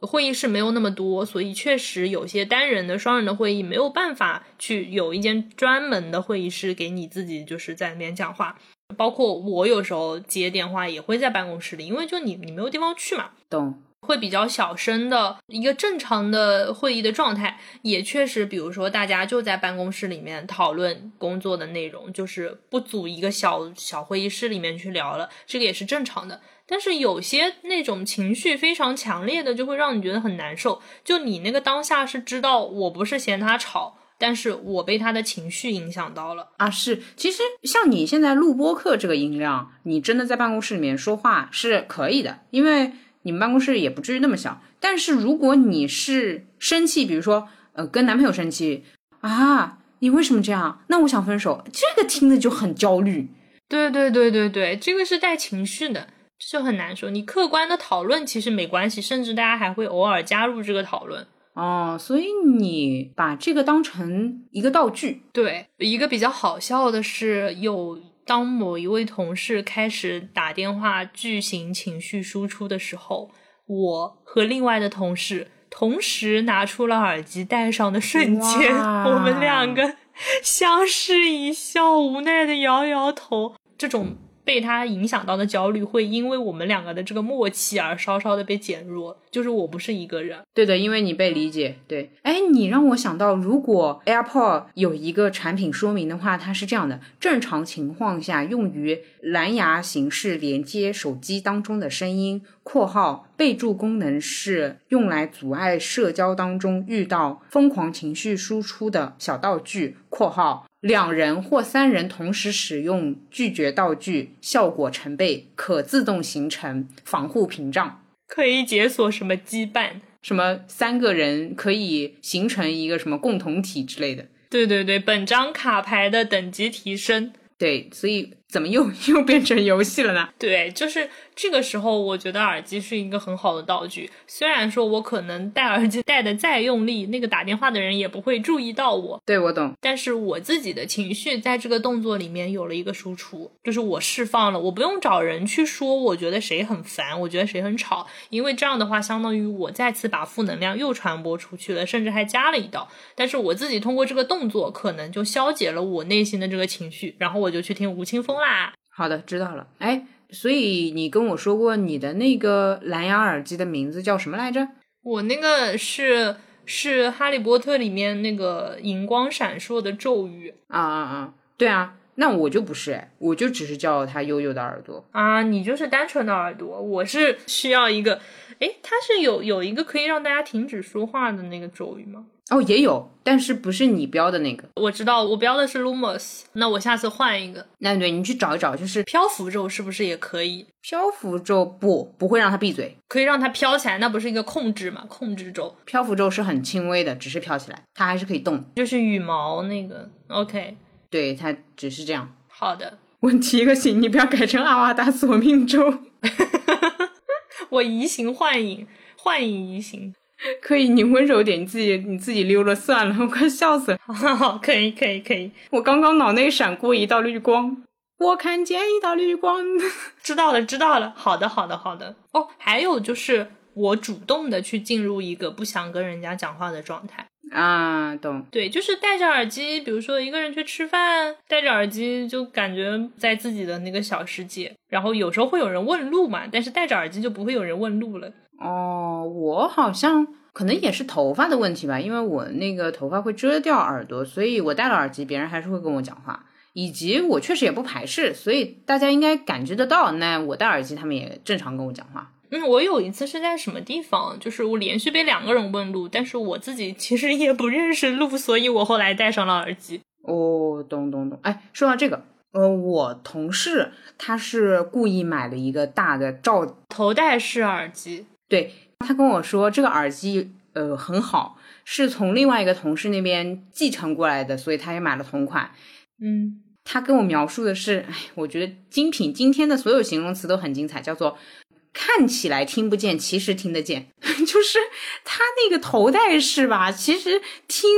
会议室没有那么多，所以确实有些单人的、双人的会议没有办法去有一间专门的会议室给你自己就是在那边讲话。包括我有时候接电话也会在办公室里，因为就你你没有地方去嘛，懂？会比较小声的一个正常的会议的状态，也确实，比如说大家就在办公室里面讨论工作的内容，就是不组一个小小会议室里面去聊了，这个也是正常的。但是有些那种情绪非常强烈的，就会让你觉得很难受。就你那个当下是知道我不是嫌他吵。但是我被他的情绪影响到了啊！是，其实像你现在录播课这个音量，你真的在办公室里面说话是可以的，因为你们办公室也不至于那么小。但是如果你是生气，比如说呃跟男朋友生气啊，你为什么这样？那我想分手，这个听着就很焦虑。对对对对对，这个是带情绪的，就很难说。你客观的讨论其实没关系，甚至大家还会偶尔加入这个讨论。哦，所以你把这个当成一个道具。对，一个比较好笑的是，有当某一位同事开始打电话巨型情绪输出的时候，我和另外的同事同时拿出了耳机戴上的瞬间，我们两个相视一笑，无奈的摇摇头。这种。被他影响到的焦虑会因为我们两个的这个默契而稍稍的被减弱，就是我不是一个人。对的，因为你被理解。对，哎，你让我想到，如果 AirPod 有一个产品说明的话，它是这样的：正常情况下用于蓝牙形式连接手机当中的声音（括号备注功能是用来阻碍社交当中遇到疯狂情绪输出的小道具）（括号）。两人或三人同时使用拒绝道具，效果成倍，可自动形成防护屏障，可以解锁什么羁绊，什么三个人可以形成一个什么共同体之类的。对对对，本张卡牌的等级提升。对，所以怎么又 又变成游戏了呢？对，就是。这个时候，我觉得耳机是一个很好的道具。虽然说我可能戴耳机戴的再用力，那个打电话的人也不会注意到我。对，我懂。但是我自己的情绪在这个动作里面有了一个输出，就是我释放了，我不用找人去说，我觉得谁很烦，我觉得谁很吵，因为这样的话，相当于我再次把负能量又传播出去了，甚至还加了一道。但是我自己通过这个动作，可能就消解了我内心的这个情绪，然后我就去听吴青峰啦。好的，知道了。哎。所以你跟我说过你的那个蓝牙耳机的名字叫什么来着？我那个是是《哈利波特》里面那个银光闪烁的咒语啊啊啊！对啊，那我就不是哎，我就只是叫它悠悠的耳朵啊。你就是单纯的耳朵，我是需要一个。哎，它是有有一个可以让大家停止说话的那个咒语吗？哦，也有，但是不是你标的那个。我知道，我标的是 Lumos。那我下次换一个。那对，你去找一找，就是漂浮咒是不是也可以？漂浮咒不不会让它闭嘴，可以让它飘起来，那不是一个控制嘛？控制咒。漂浮咒是很轻微的，只是飘起来，它还是可以动。就是羽毛那个，OK。对，它只是这样。好的。我提个醒，你不要改成阿瓦达索命咒。我移形换影，幻影移形。可以，你温柔点，你自己你自己溜了算了，我快笑死了。好，可以，可以，可以。我刚刚脑内闪过一道绿光，我看见一道绿光。知道了，知道了。好的，好的，好的。哦，还有就是。我主动的去进入一个不想跟人家讲话的状态。啊，懂。对，就是戴着耳机，比如说一个人去吃饭，戴着耳机就感觉在自己的那个小世界。然后有时候会有人问路嘛，但是戴着耳机就不会有人问路了。哦，我好像可能也是头发的问题吧，因为我那个头发会遮掉耳朵，所以我戴了耳机，别人还是会跟我讲话。以及我确实也不排斥，所以大家应该感觉得到。那我戴耳机，他们也正常跟我讲话。嗯，我有一次是在什么地方，就是我连续被两个人问路，但是我自己其实也不认识路，所以我后来戴上了耳机。哦，懂懂懂。哎，说到这个，呃，我同事他是故意买了一个大的罩头戴式耳机，对他跟我说这个耳机呃很好，是从另外一个同事那边继承过来的，所以他也买了同款。嗯，他跟我描述的是，哎，我觉得精品今天的所有形容词都很精彩，叫做。看起来听不见，其实听得见，就是他那个头戴式吧，其实听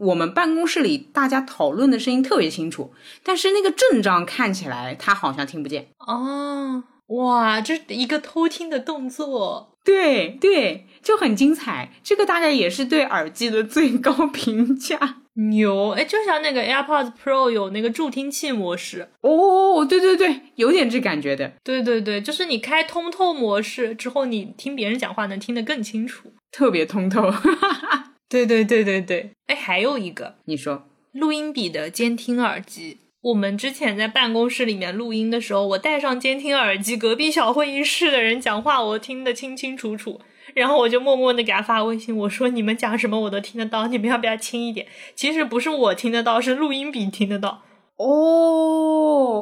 我们办公室里大家讨论的声音特别清楚，但是那个阵仗看起来他好像听不见哦。哇，这是一个偷听的动作，对对，就很精彩。这个大概也是对耳机的最高 评价。牛哎，就像那个 AirPods Pro 有那个助听器模式哦，对对对，有点这感觉的。对对对，就是你开通透模式之后，你听别人讲话能听得更清楚，特别通透。对对对对对，哎，还有一个，你说录音笔的监听耳机。我们之前在办公室里面录音的时候，我戴上监听耳机，隔壁小会议室的人讲话，我听得清清楚楚。然后我就默默的给他发微信，我说你们讲什么我都听得到，你们要不要轻一点？其实不是我听得到，是录音笔听得到。哦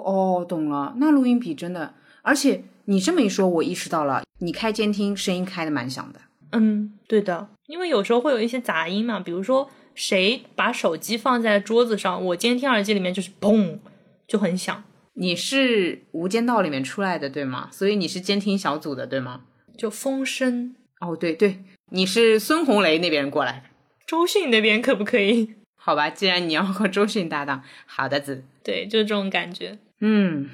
哦，懂了。那录音笔真的，而且你这么一说，我意识到了，你开监听声音开的蛮响的。嗯，对的，因为有时候会有一些杂音嘛，比如说谁把手机放在桌子上，我监听耳机里面就是砰，就很响。你是《无间道》里面出来的对吗？所以你是监听小组的对吗？就风声。哦，对对，你是孙红雷那边过来的，周迅那边可不可以？好吧，既然你要和周迅搭档，好的子，对，就这种感觉。嗯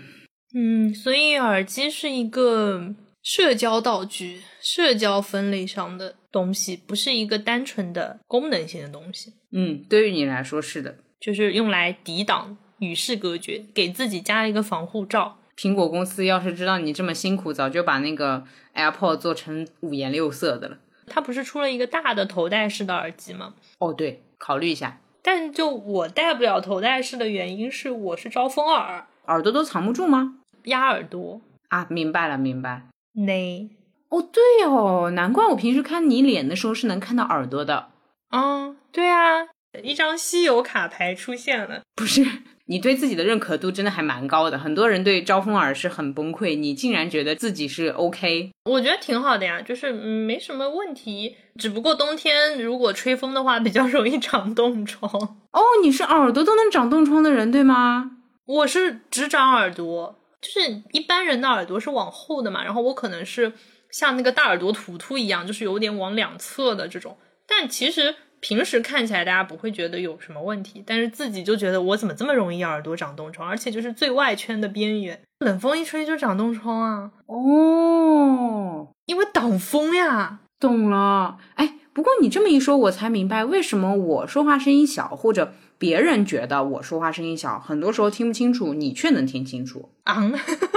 嗯，所以耳机是一个社交道具、社交分类上的东西，不是一个单纯的功能性的东西。嗯，对于你来说是的，就是用来抵挡与世隔绝，给自己加了一个防护罩。苹果公司要是知道你这么辛苦，早就把那个 AirPod 做成五颜六色的了。它不是出了一个大的头戴式的耳机吗？哦，对，考虑一下。但就我戴不了头戴式的原因是，我是招风耳，耳朵都藏不住吗？压耳朵啊，明白了，明白。那哦，对哦，难怪我平时看你脸的时候是能看到耳朵的。嗯，对啊，一张稀有卡牌出现了，不是。你对自己的认可度真的还蛮高的，很多人对招风耳是很崩溃，你竟然觉得自己是 OK，我觉得挺好的呀，就是没什么问题，只不过冬天如果吹风的话比较容易长冻疮。哦，你是耳朵都能长冻疮的人对吗？我是只长耳朵，就是一般人的耳朵是往后的嘛，然后我可能是像那个大耳朵图图一样，就是有点往两侧的这种，但其实。平时看起来大家不会觉得有什么问题，但是自己就觉得我怎么这么容易耳朵长冻疮，而且就是最外圈的边缘，冷风一吹就长冻疮啊！哦，因为挡风呀，懂了。哎，不过你这么一说，我才明白为什么我说话声音小，或者别人觉得我说话声音小，很多时候听不清楚，你却能听清楚啊！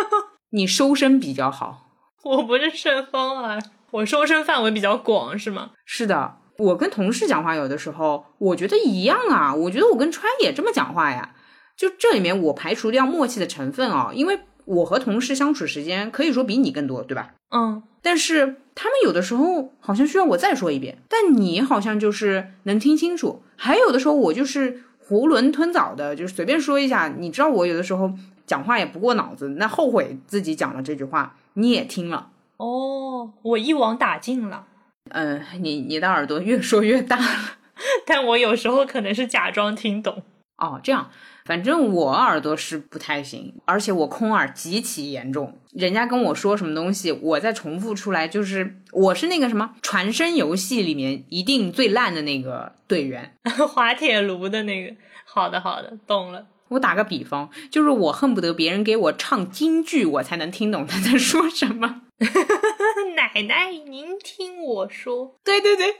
你收声比较好，我不是顺风耳，我收声范围比较广，是吗？是的。我跟同事讲话，有的时候我觉得一样啊。我觉得我跟川也这么讲话呀。就这里面我排除掉默契的成分哦，因为我和同事相处时间可以说比你更多，对吧？嗯。但是他们有的时候好像需要我再说一遍，但你好像就是能听清楚。还有的时候我就是囫囵吞枣的，就是随便说一下。你知道我有的时候讲话也不过脑子，那后悔自己讲了这句话，你也听了。哦，我一网打尽了。嗯，你你的耳朵越说越大了，但我有时候可能是假装听懂哦。这样，反正我耳朵是不太行，而且我空耳极其严重。人家跟我说什么东西，我再重复出来，就是我是那个什么传声游戏里面一定最烂的那个队员，滑铁卢的那个。好的，好的，懂了。我打个比方，就是我恨不得别人给我唱京剧，我才能听懂他在说什么。奶奶，您听我说，对对对，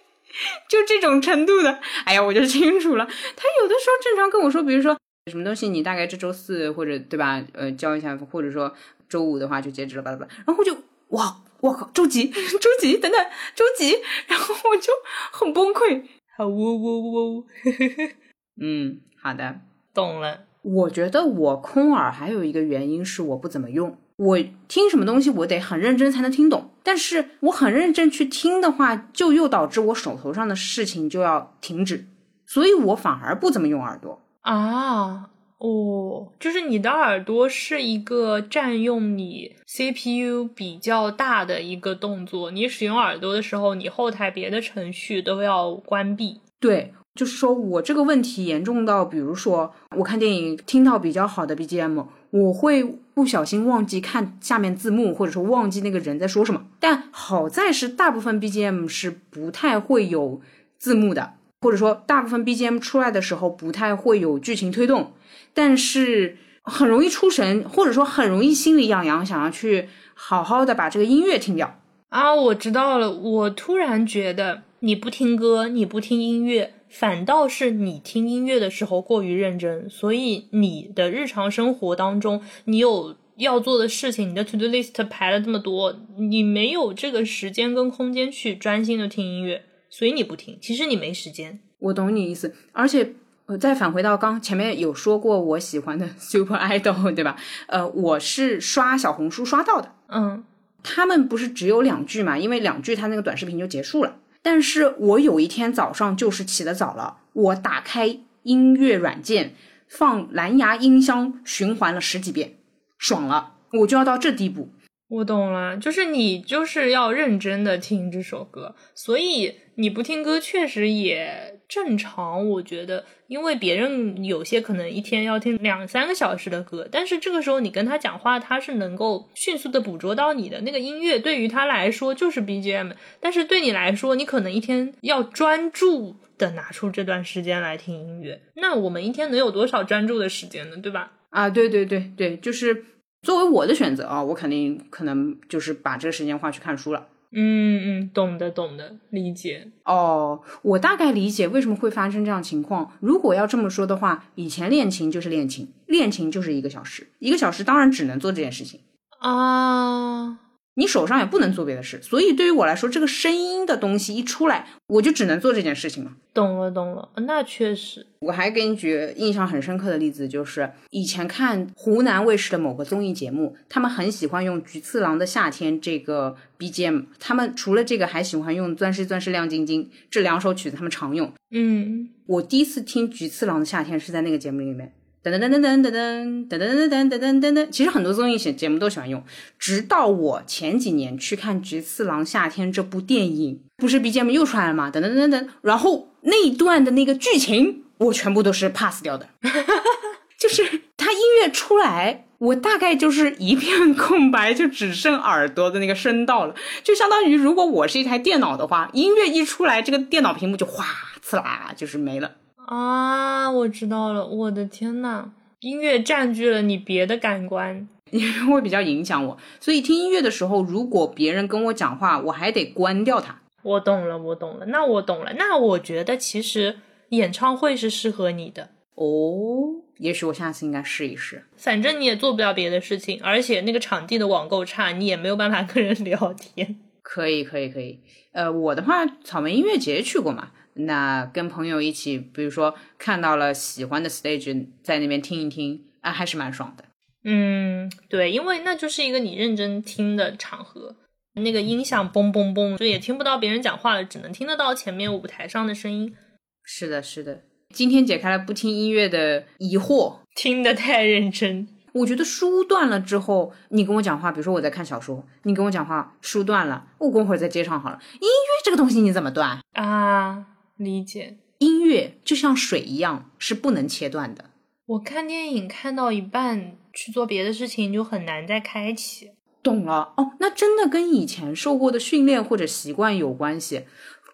就这种程度的，哎呀，我就清楚了。他有的时候正常跟我说，比如说什么东西，你大概这周四或者对吧？呃，交一下，或者说周五的话就截止了，巴拉巴拉。然后就哇，我靠，周几？周几？等等，周几？然后我就很崩溃。好喔喔喔，嗯，好的，懂了。我觉得我空耳还有一个原因是我不怎么用。我听什么东西，我得很认真才能听懂。但是我很认真去听的话，就又导致我手头上的事情就要停止，所以我反而不怎么用耳朵啊。哦，就是你的耳朵是一个占用你 CPU 比较大的一个动作。你使用耳朵的时候，你后台别的程序都要关闭。对。就是说我这个问题严重到，比如说我看电影听到比较好的 BGM，我会不小心忘记看下面字幕，或者说忘记那个人在说什么。但好在是大部分 BGM 是不太会有字幕的，或者说大部分 BGM 出来的时候不太会有剧情推动，但是很容易出神，或者说很容易心里痒痒，想要去好好的把这个音乐听掉。啊，我知道了，我突然觉得你不听歌，你不听音乐。反倒是你听音乐的时候过于认真，所以你的日常生活当中，你有要做的事情，你的 to do list 排了这么多，你没有这个时间跟空间去专心的听音乐，所以你不听。其实你没时间。我懂你意思，而且我，再返回到刚前面有说过我喜欢的 super idol，对吧？呃，我是刷小红书刷到的，嗯，他们不是只有两句嘛，因为两句他那个短视频就结束了。但是我有一天早上就是起得早了，我打开音乐软件，放蓝牙音箱循环了十几遍，爽了，我就要到这地步。我懂了，就是你就是要认真的听这首歌，所以你不听歌确实也正常，我觉得，因为别人有些可能一天要听两三个小时的歌，但是这个时候你跟他讲话，他是能够迅速的捕捉到你的那个音乐，对于他来说就是 BGM，但是对你来说，你可能一天要专注的拿出这段时间来听音乐，那我们一天能有多少专注的时间呢？对吧？啊，对对对对，就是。作为我的选择啊，我肯定可能就是把这个时间花去看书了。嗯嗯，懂的懂的，理解。哦，我大概理解为什么会发生这样情况。如果要这么说的话，以前练琴就是练琴，练琴就是一个小时，一个小时当然只能做这件事情啊。你手上也不能做别的事，所以对于我来说，这个声音的东西一出来，我就只能做这件事情了。懂了，懂了，那确实。我还给你举印象很深刻的例子，就是以前看湖南卫视的某个综艺节目，他们很喜欢用菊次郎的《夏天》这个 BGM，他们除了这个，还喜欢用《钻石钻石亮晶晶》这两首曲子，他们常用。嗯，我第一次听菊次郎的《夏天》是在那个节目里面。噔噔噔噔噔噔噔噔噔噔噔噔噔噔，其实很多综艺节节目都喜欢用。直到我前几年去看《菊次郎夏天》这部电影，不是 BGM 又出来了吗？噔噔噔噔，然后那一段的那个剧情，我全部都是 pass 掉的。就是他音乐出来，我大概就是一片空白，就只剩耳朵的那个声道了。就相当于如果我是一台电脑的话，音乐一出来，这个电脑屏幕就哗呲啦，就是没了。啊，我知道了，我的天呐，音乐占据了你别的感官，因为会比较影响我。所以听音乐的时候，如果别人跟我讲话，我还得关掉它。我懂了，我懂了，那我懂了。那我觉得其实演唱会是适合你的哦。也许我下次应该试一试。反正你也做不了别的事情，而且那个场地的网够差，你也没有办法跟人聊天。可以，可以，可以。呃，我的话，草莓音乐节去过嘛？那跟朋友一起，比如说看到了喜欢的 stage，在那边听一听，啊，还是蛮爽的。嗯，对，因为那就是一个你认真听的场合，那个音响嘣嘣嘣，就也听不到别人讲话了，只能听得到前面舞台上的声音。是的，是的。今天解开了不听音乐的疑惑，听得太认真。我觉得书断了之后，你跟我讲话，比如说我在看小说，你跟我讲话，书断了，我过会儿再接上好了。音乐这个东西你怎么断啊？理解，音乐就像水一样，是不能切断的。我看电影看到一半去做别的事情，就很难再开启。懂了哦，那真的跟以前受过的训练或者习惯有关系。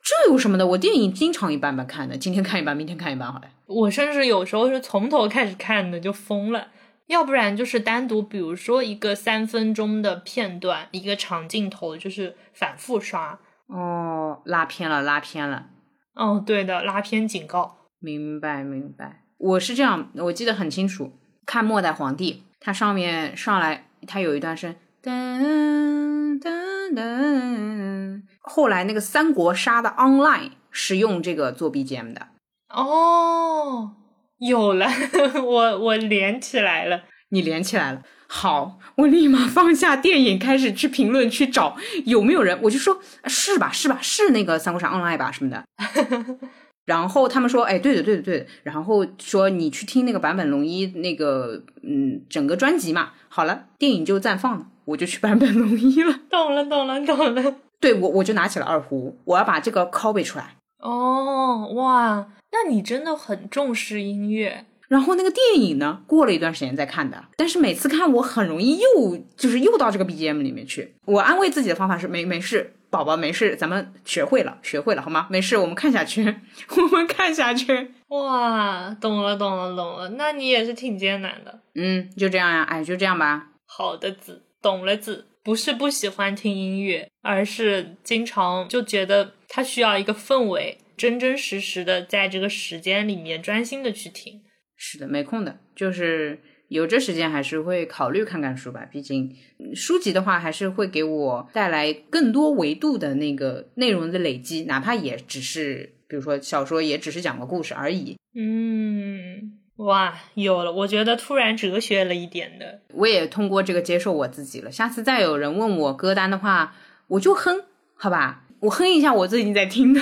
这有什么的？我电影经常一半半看的，今天看一半，明天看一半，好了。我甚至有时候是从头开始看的，就疯了。要不然就是单独，比如说一个三分钟的片段，一个长镜头，就是反复刷。哦，拉偏了，拉偏了。哦，对的，拉偏警告。明白，明白。我是这样，我记得很清楚。看《末代皇帝》，它上面上来，它有一段是噔噔噔。后来那个三国杀的 Online 是用这个做 BGM 的。哦，有了，我我连起来了。你连起来了。好，我立马放下电影，开始去评论区找有没有人。我就说，是吧，是吧，是那个三国杀 Online 吧，什么的。然后他们说，哎，对的，对的，对的。然后说你去听那个坂本龙一那个，嗯，整个专辑嘛。好了，电影就暂放了，我就去坂本龙一了。懂了，懂了，懂了。对我，我就拿起了二胡，我要把这个 copy 出来。哦，哇，那你真的很重视音乐。然后那个电影呢，过了一段时间再看的，但是每次看我很容易又就是又到这个 BGM 里面去。我安慰自己的方法是没没事，宝宝没事，咱们学会了，学会了好吗？没事，我们看下去，我们看下去。哇，懂了，懂了，懂了。那你也是挺艰难的。嗯，就这样呀，哎，就这样吧。好的子，懂了子，不是不喜欢听音乐，而是经常就觉得它需要一个氛围，真真实实的在这个时间里面专心的去听。是的，没空的，就是有这时间还是会考虑看看书吧。毕竟书籍的话，还是会给我带来更多维度的那个内容的累积，哪怕也只是，比如说小说，也只是讲个故事而已。嗯，哇，有了，我觉得突然哲学了一点的。我也通过这个接受我自己了。下次再有人问我歌单的话，我就哼，好吧，我哼一下我最近在听的。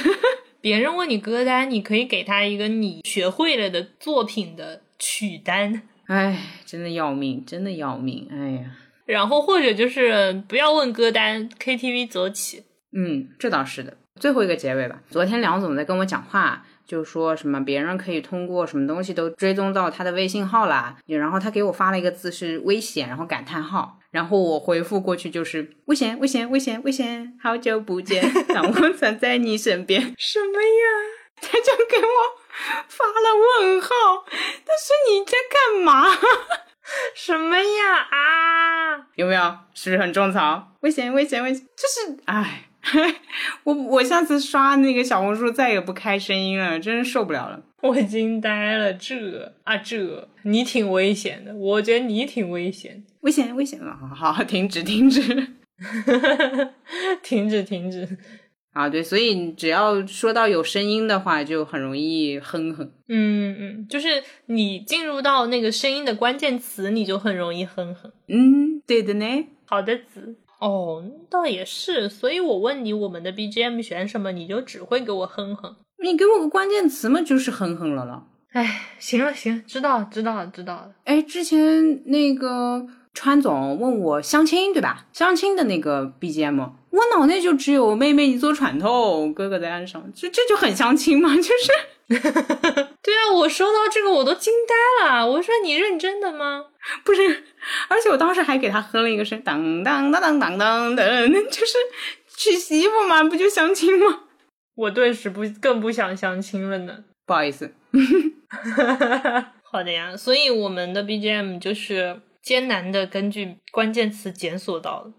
别人问你歌单，你可以给他一个你学会了的作品的曲单。哎，真的要命，真的要命！哎呀，然后或者就是不要问歌单，KTV 走起。嗯，这倒是的。最后一个结尾吧。昨天梁总在跟我讲话，就说什么别人可以通过什么东西都追踪到他的微信号啦，然后他给我发了一个字是危险，然后感叹号。然后我回复过去就是危险，危险，危险，危险！好久不见，让我站在你身边。什么呀？他就给我发了问号。他说你在干嘛？什么呀？啊？有没有？是不是很种草？危险，危险，危险！就是哎，我我下次刷那个小红书再也不开声音了，真是受不了了。我惊呆了，这啊这，你挺危险的，我觉得你挺危险。危险，危险了！好好，停止，停止，停止，停止。啊，对，所以只要说到有声音的话，就很容易哼哼。嗯嗯，就是你进入到那个声音的关键词，你就很容易哼哼。嗯，对的呢。好的子，哦，倒也是。所以我问你，我们的 BGM 选什么，你就只会给我哼哼。你给我个关键词嘛，就是哼哼了了。哎，行了行，知道知道知道了。哎，之前那个。川总问我相亲对吧？相亲的那个 BGM，我脑内就只有妹妹你坐船头，哥哥在岸上，这这就很相亲嘛？就是，对啊，我收到这个我都惊呆了。我说你认真的吗？不是，而且我当时还给他哼了一个声，当当当当当当当，就是娶媳妇嘛，不就相亲吗？我顿时不更不想相亲了呢。不好意思，好的呀。所以我们的 BGM 就是。艰难的根据关键词检索到了，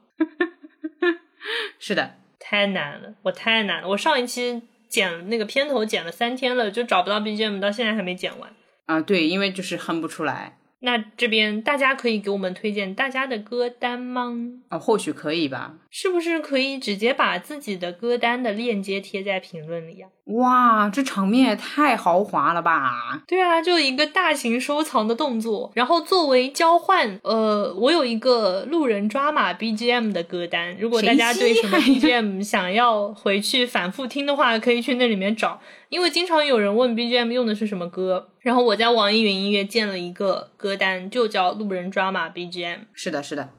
是的，太难了，我太难了。我上一期剪那个片头剪了三天了，就找不到 BGM，到现在还没剪完。啊，对，因为就是哼不出来。那这边大家可以给我们推荐大家的歌单吗？啊，或许可以吧。是不是可以直接把自己的歌单的链接贴在评论里呀？哇，这场面也太豪华了吧！对啊，就一个大型收藏的动作。然后作为交换，呃，我有一个路人抓马 BGM 的歌单，如果大家对什么 BGM 想要回去反复听的话，可以去那里面找。因为经常有人问 BGM 用的是什么歌，然后我在网易云音乐建了一个歌单，就叫路人抓马 BGM。是的，是的，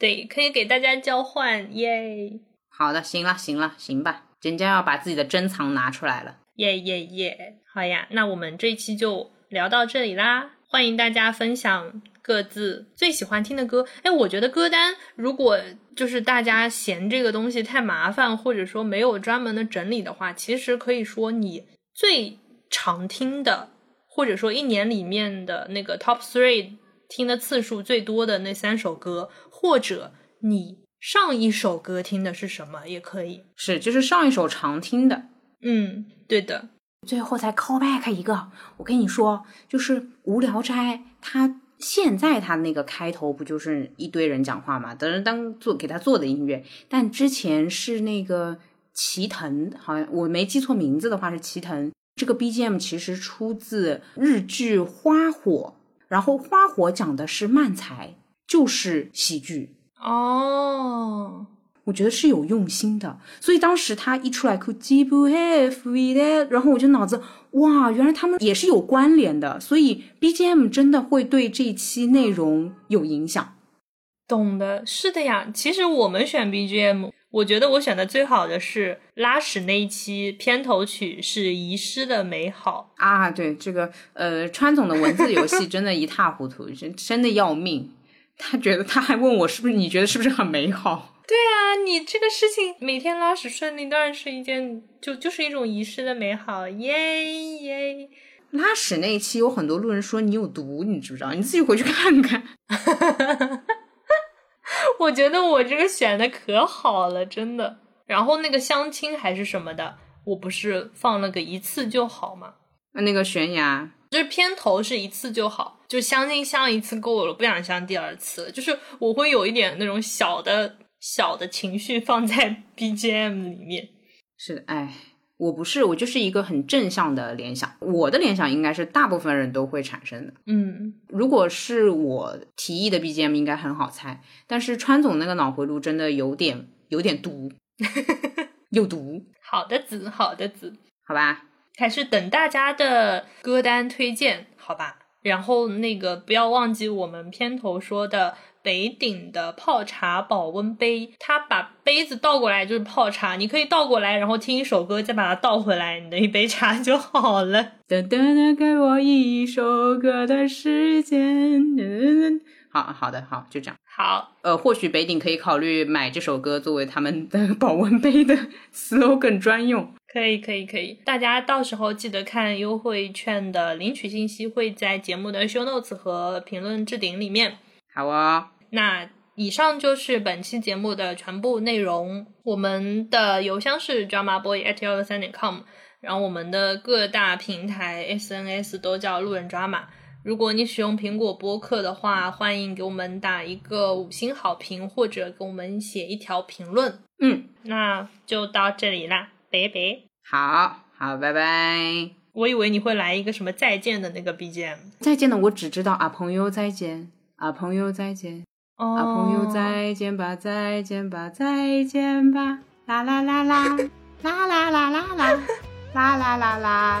对，可以给大家交换，耶！好的，行了，行了，行吧，人家要把自己的珍藏拿出来了，耶耶耶！好呀，那我们这一期就聊到这里啦，欢迎大家分享各自最喜欢听的歌。哎，我觉得歌单如果就是大家嫌这个东西太麻烦，或者说没有专门的整理的话，其实可以说你。最常听的，或者说一年里面的那个 top three 听的次数最多的那三首歌，或者你上一首歌听的是什么也可以。是，就是上一首常听的。嗯，对的。最后再 call back 一个，我跟你说，就是《无聊斋》，它现在它那个开头不就是一堆人讲话嘛？等人当做给他做的音乐，但之前是那个齐藤，好像我没记错名字的话是齐藤。这个 BGM 其实出自日剧《花火》，然后《花火》讲的是漫才，就是喜剧哦。我觉得是有用心的，所以当时他一出来哭 j b have it，然后我就脑子哇，原来他们也是有关联的，所以 BGM 真的会对这期内容有影响。懂的，是的呀。其实我们选 BGM，我觉得我选的最好的是拉屎那一期片头曲是《遗失的美好》啊。对这个呃，川总的文字游戏真的一塌糊涂，真真的要命。他觉得他还问我是不是你觉得是不是很美好？对啊，你这个事情每天拉屎顺利，当然是一件就就是一种遗失的美好，耶耶！拉屎那一期有很多路人说你有毒，你知不知道？你自己回去看看。我觉得我这个选的可好了，真的。然后那个相亲还是什么的，我不是放了个一次就好吗？那那个悬崖，就是片头是一次就好，就相亲相一次够了，不想相第二次。就是我会有一点那种小的。小的情绪放在 BGM 里面，是的，哎，我不是，我就是一个很正向的联想。我的联想应该是大部分人都会产生的。嗯，如果是我提议的 BGM，应该很好猜。但是川总那个脑回路真的有点有点毒，有毒。好的子，好的子，好吧，还是等大家的歌单推荐，好吧。然后那个不要忘记我们片头说的。北鼎的泡茶保温杯，它把杯子倒过来就是泡茶，你可以倒过来，然后听一首歌，再把它倒回来，你的一杯茶就好了。噔噔噔，给我一首歌的时间。好好的，好，就这样。好，呃，或许北鼎可以考虑买这首歌作为他们的 保温杯的 slogan 专用。可以，可以，可以。大家到时候记得看优惠券的领取信息会在节目的 show notes 和评论置顶里面。好啊，那以上就是本期节目的全部内容。我们的邮箱是 drama boy at 幺六三点 com，然后我们的各大平台 SNS 都叫路人 drama。如果你使用苹果播客的话，欢迎给我们打一个五星好评，或者给我们写一条评论。嗯，那就到这里啦，拜拜。好好，拜拜。我以为你会来一个什么再见的那个 BGM。再见的，我只知道啊，朋友再见。啊，朋友再见！啊，朋友再见吧，再见吧，再见吧！啦啦啦啦，啦啦啦啦啦，啦啦啦啦啦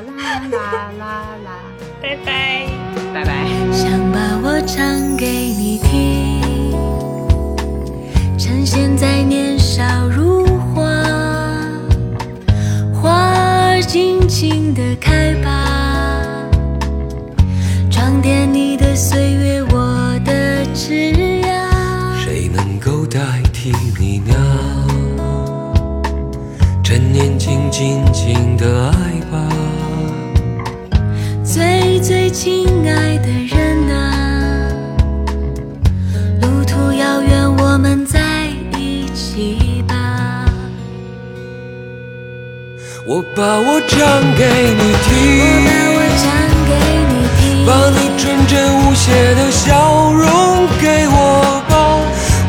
啦啦啦！拜拜，拜拜。想把我唱给你听，替你呢？趁年轻，尽情的爱吧。最最亲爱的人啊，路途遥远，我们在一起吧。我把我唱给你听，我把我唱给你听，把你纯真无邪的笑容。给我吧，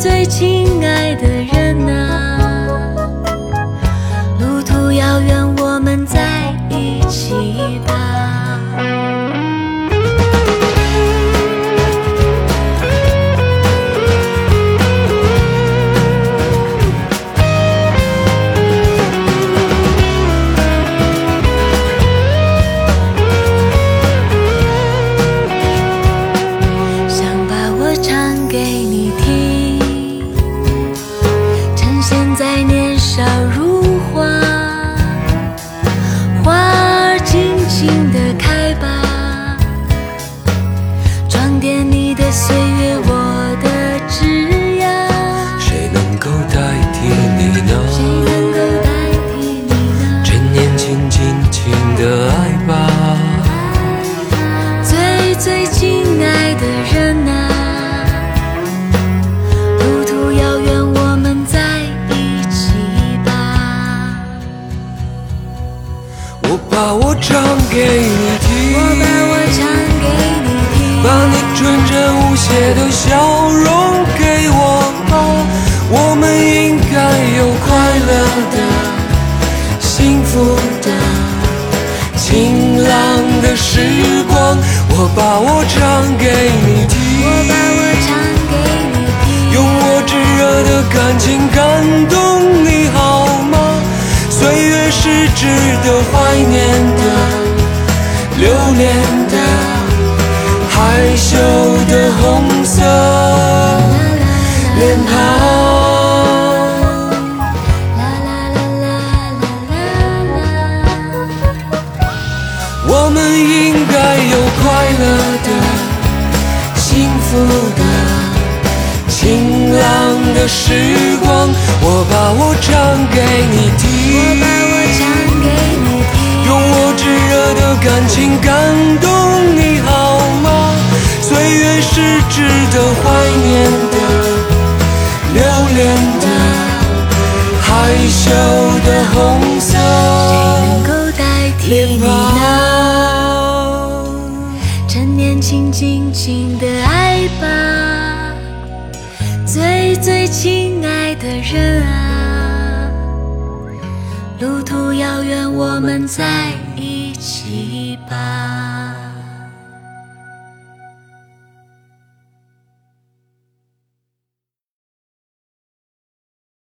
最亲爱的人啊，Jesús.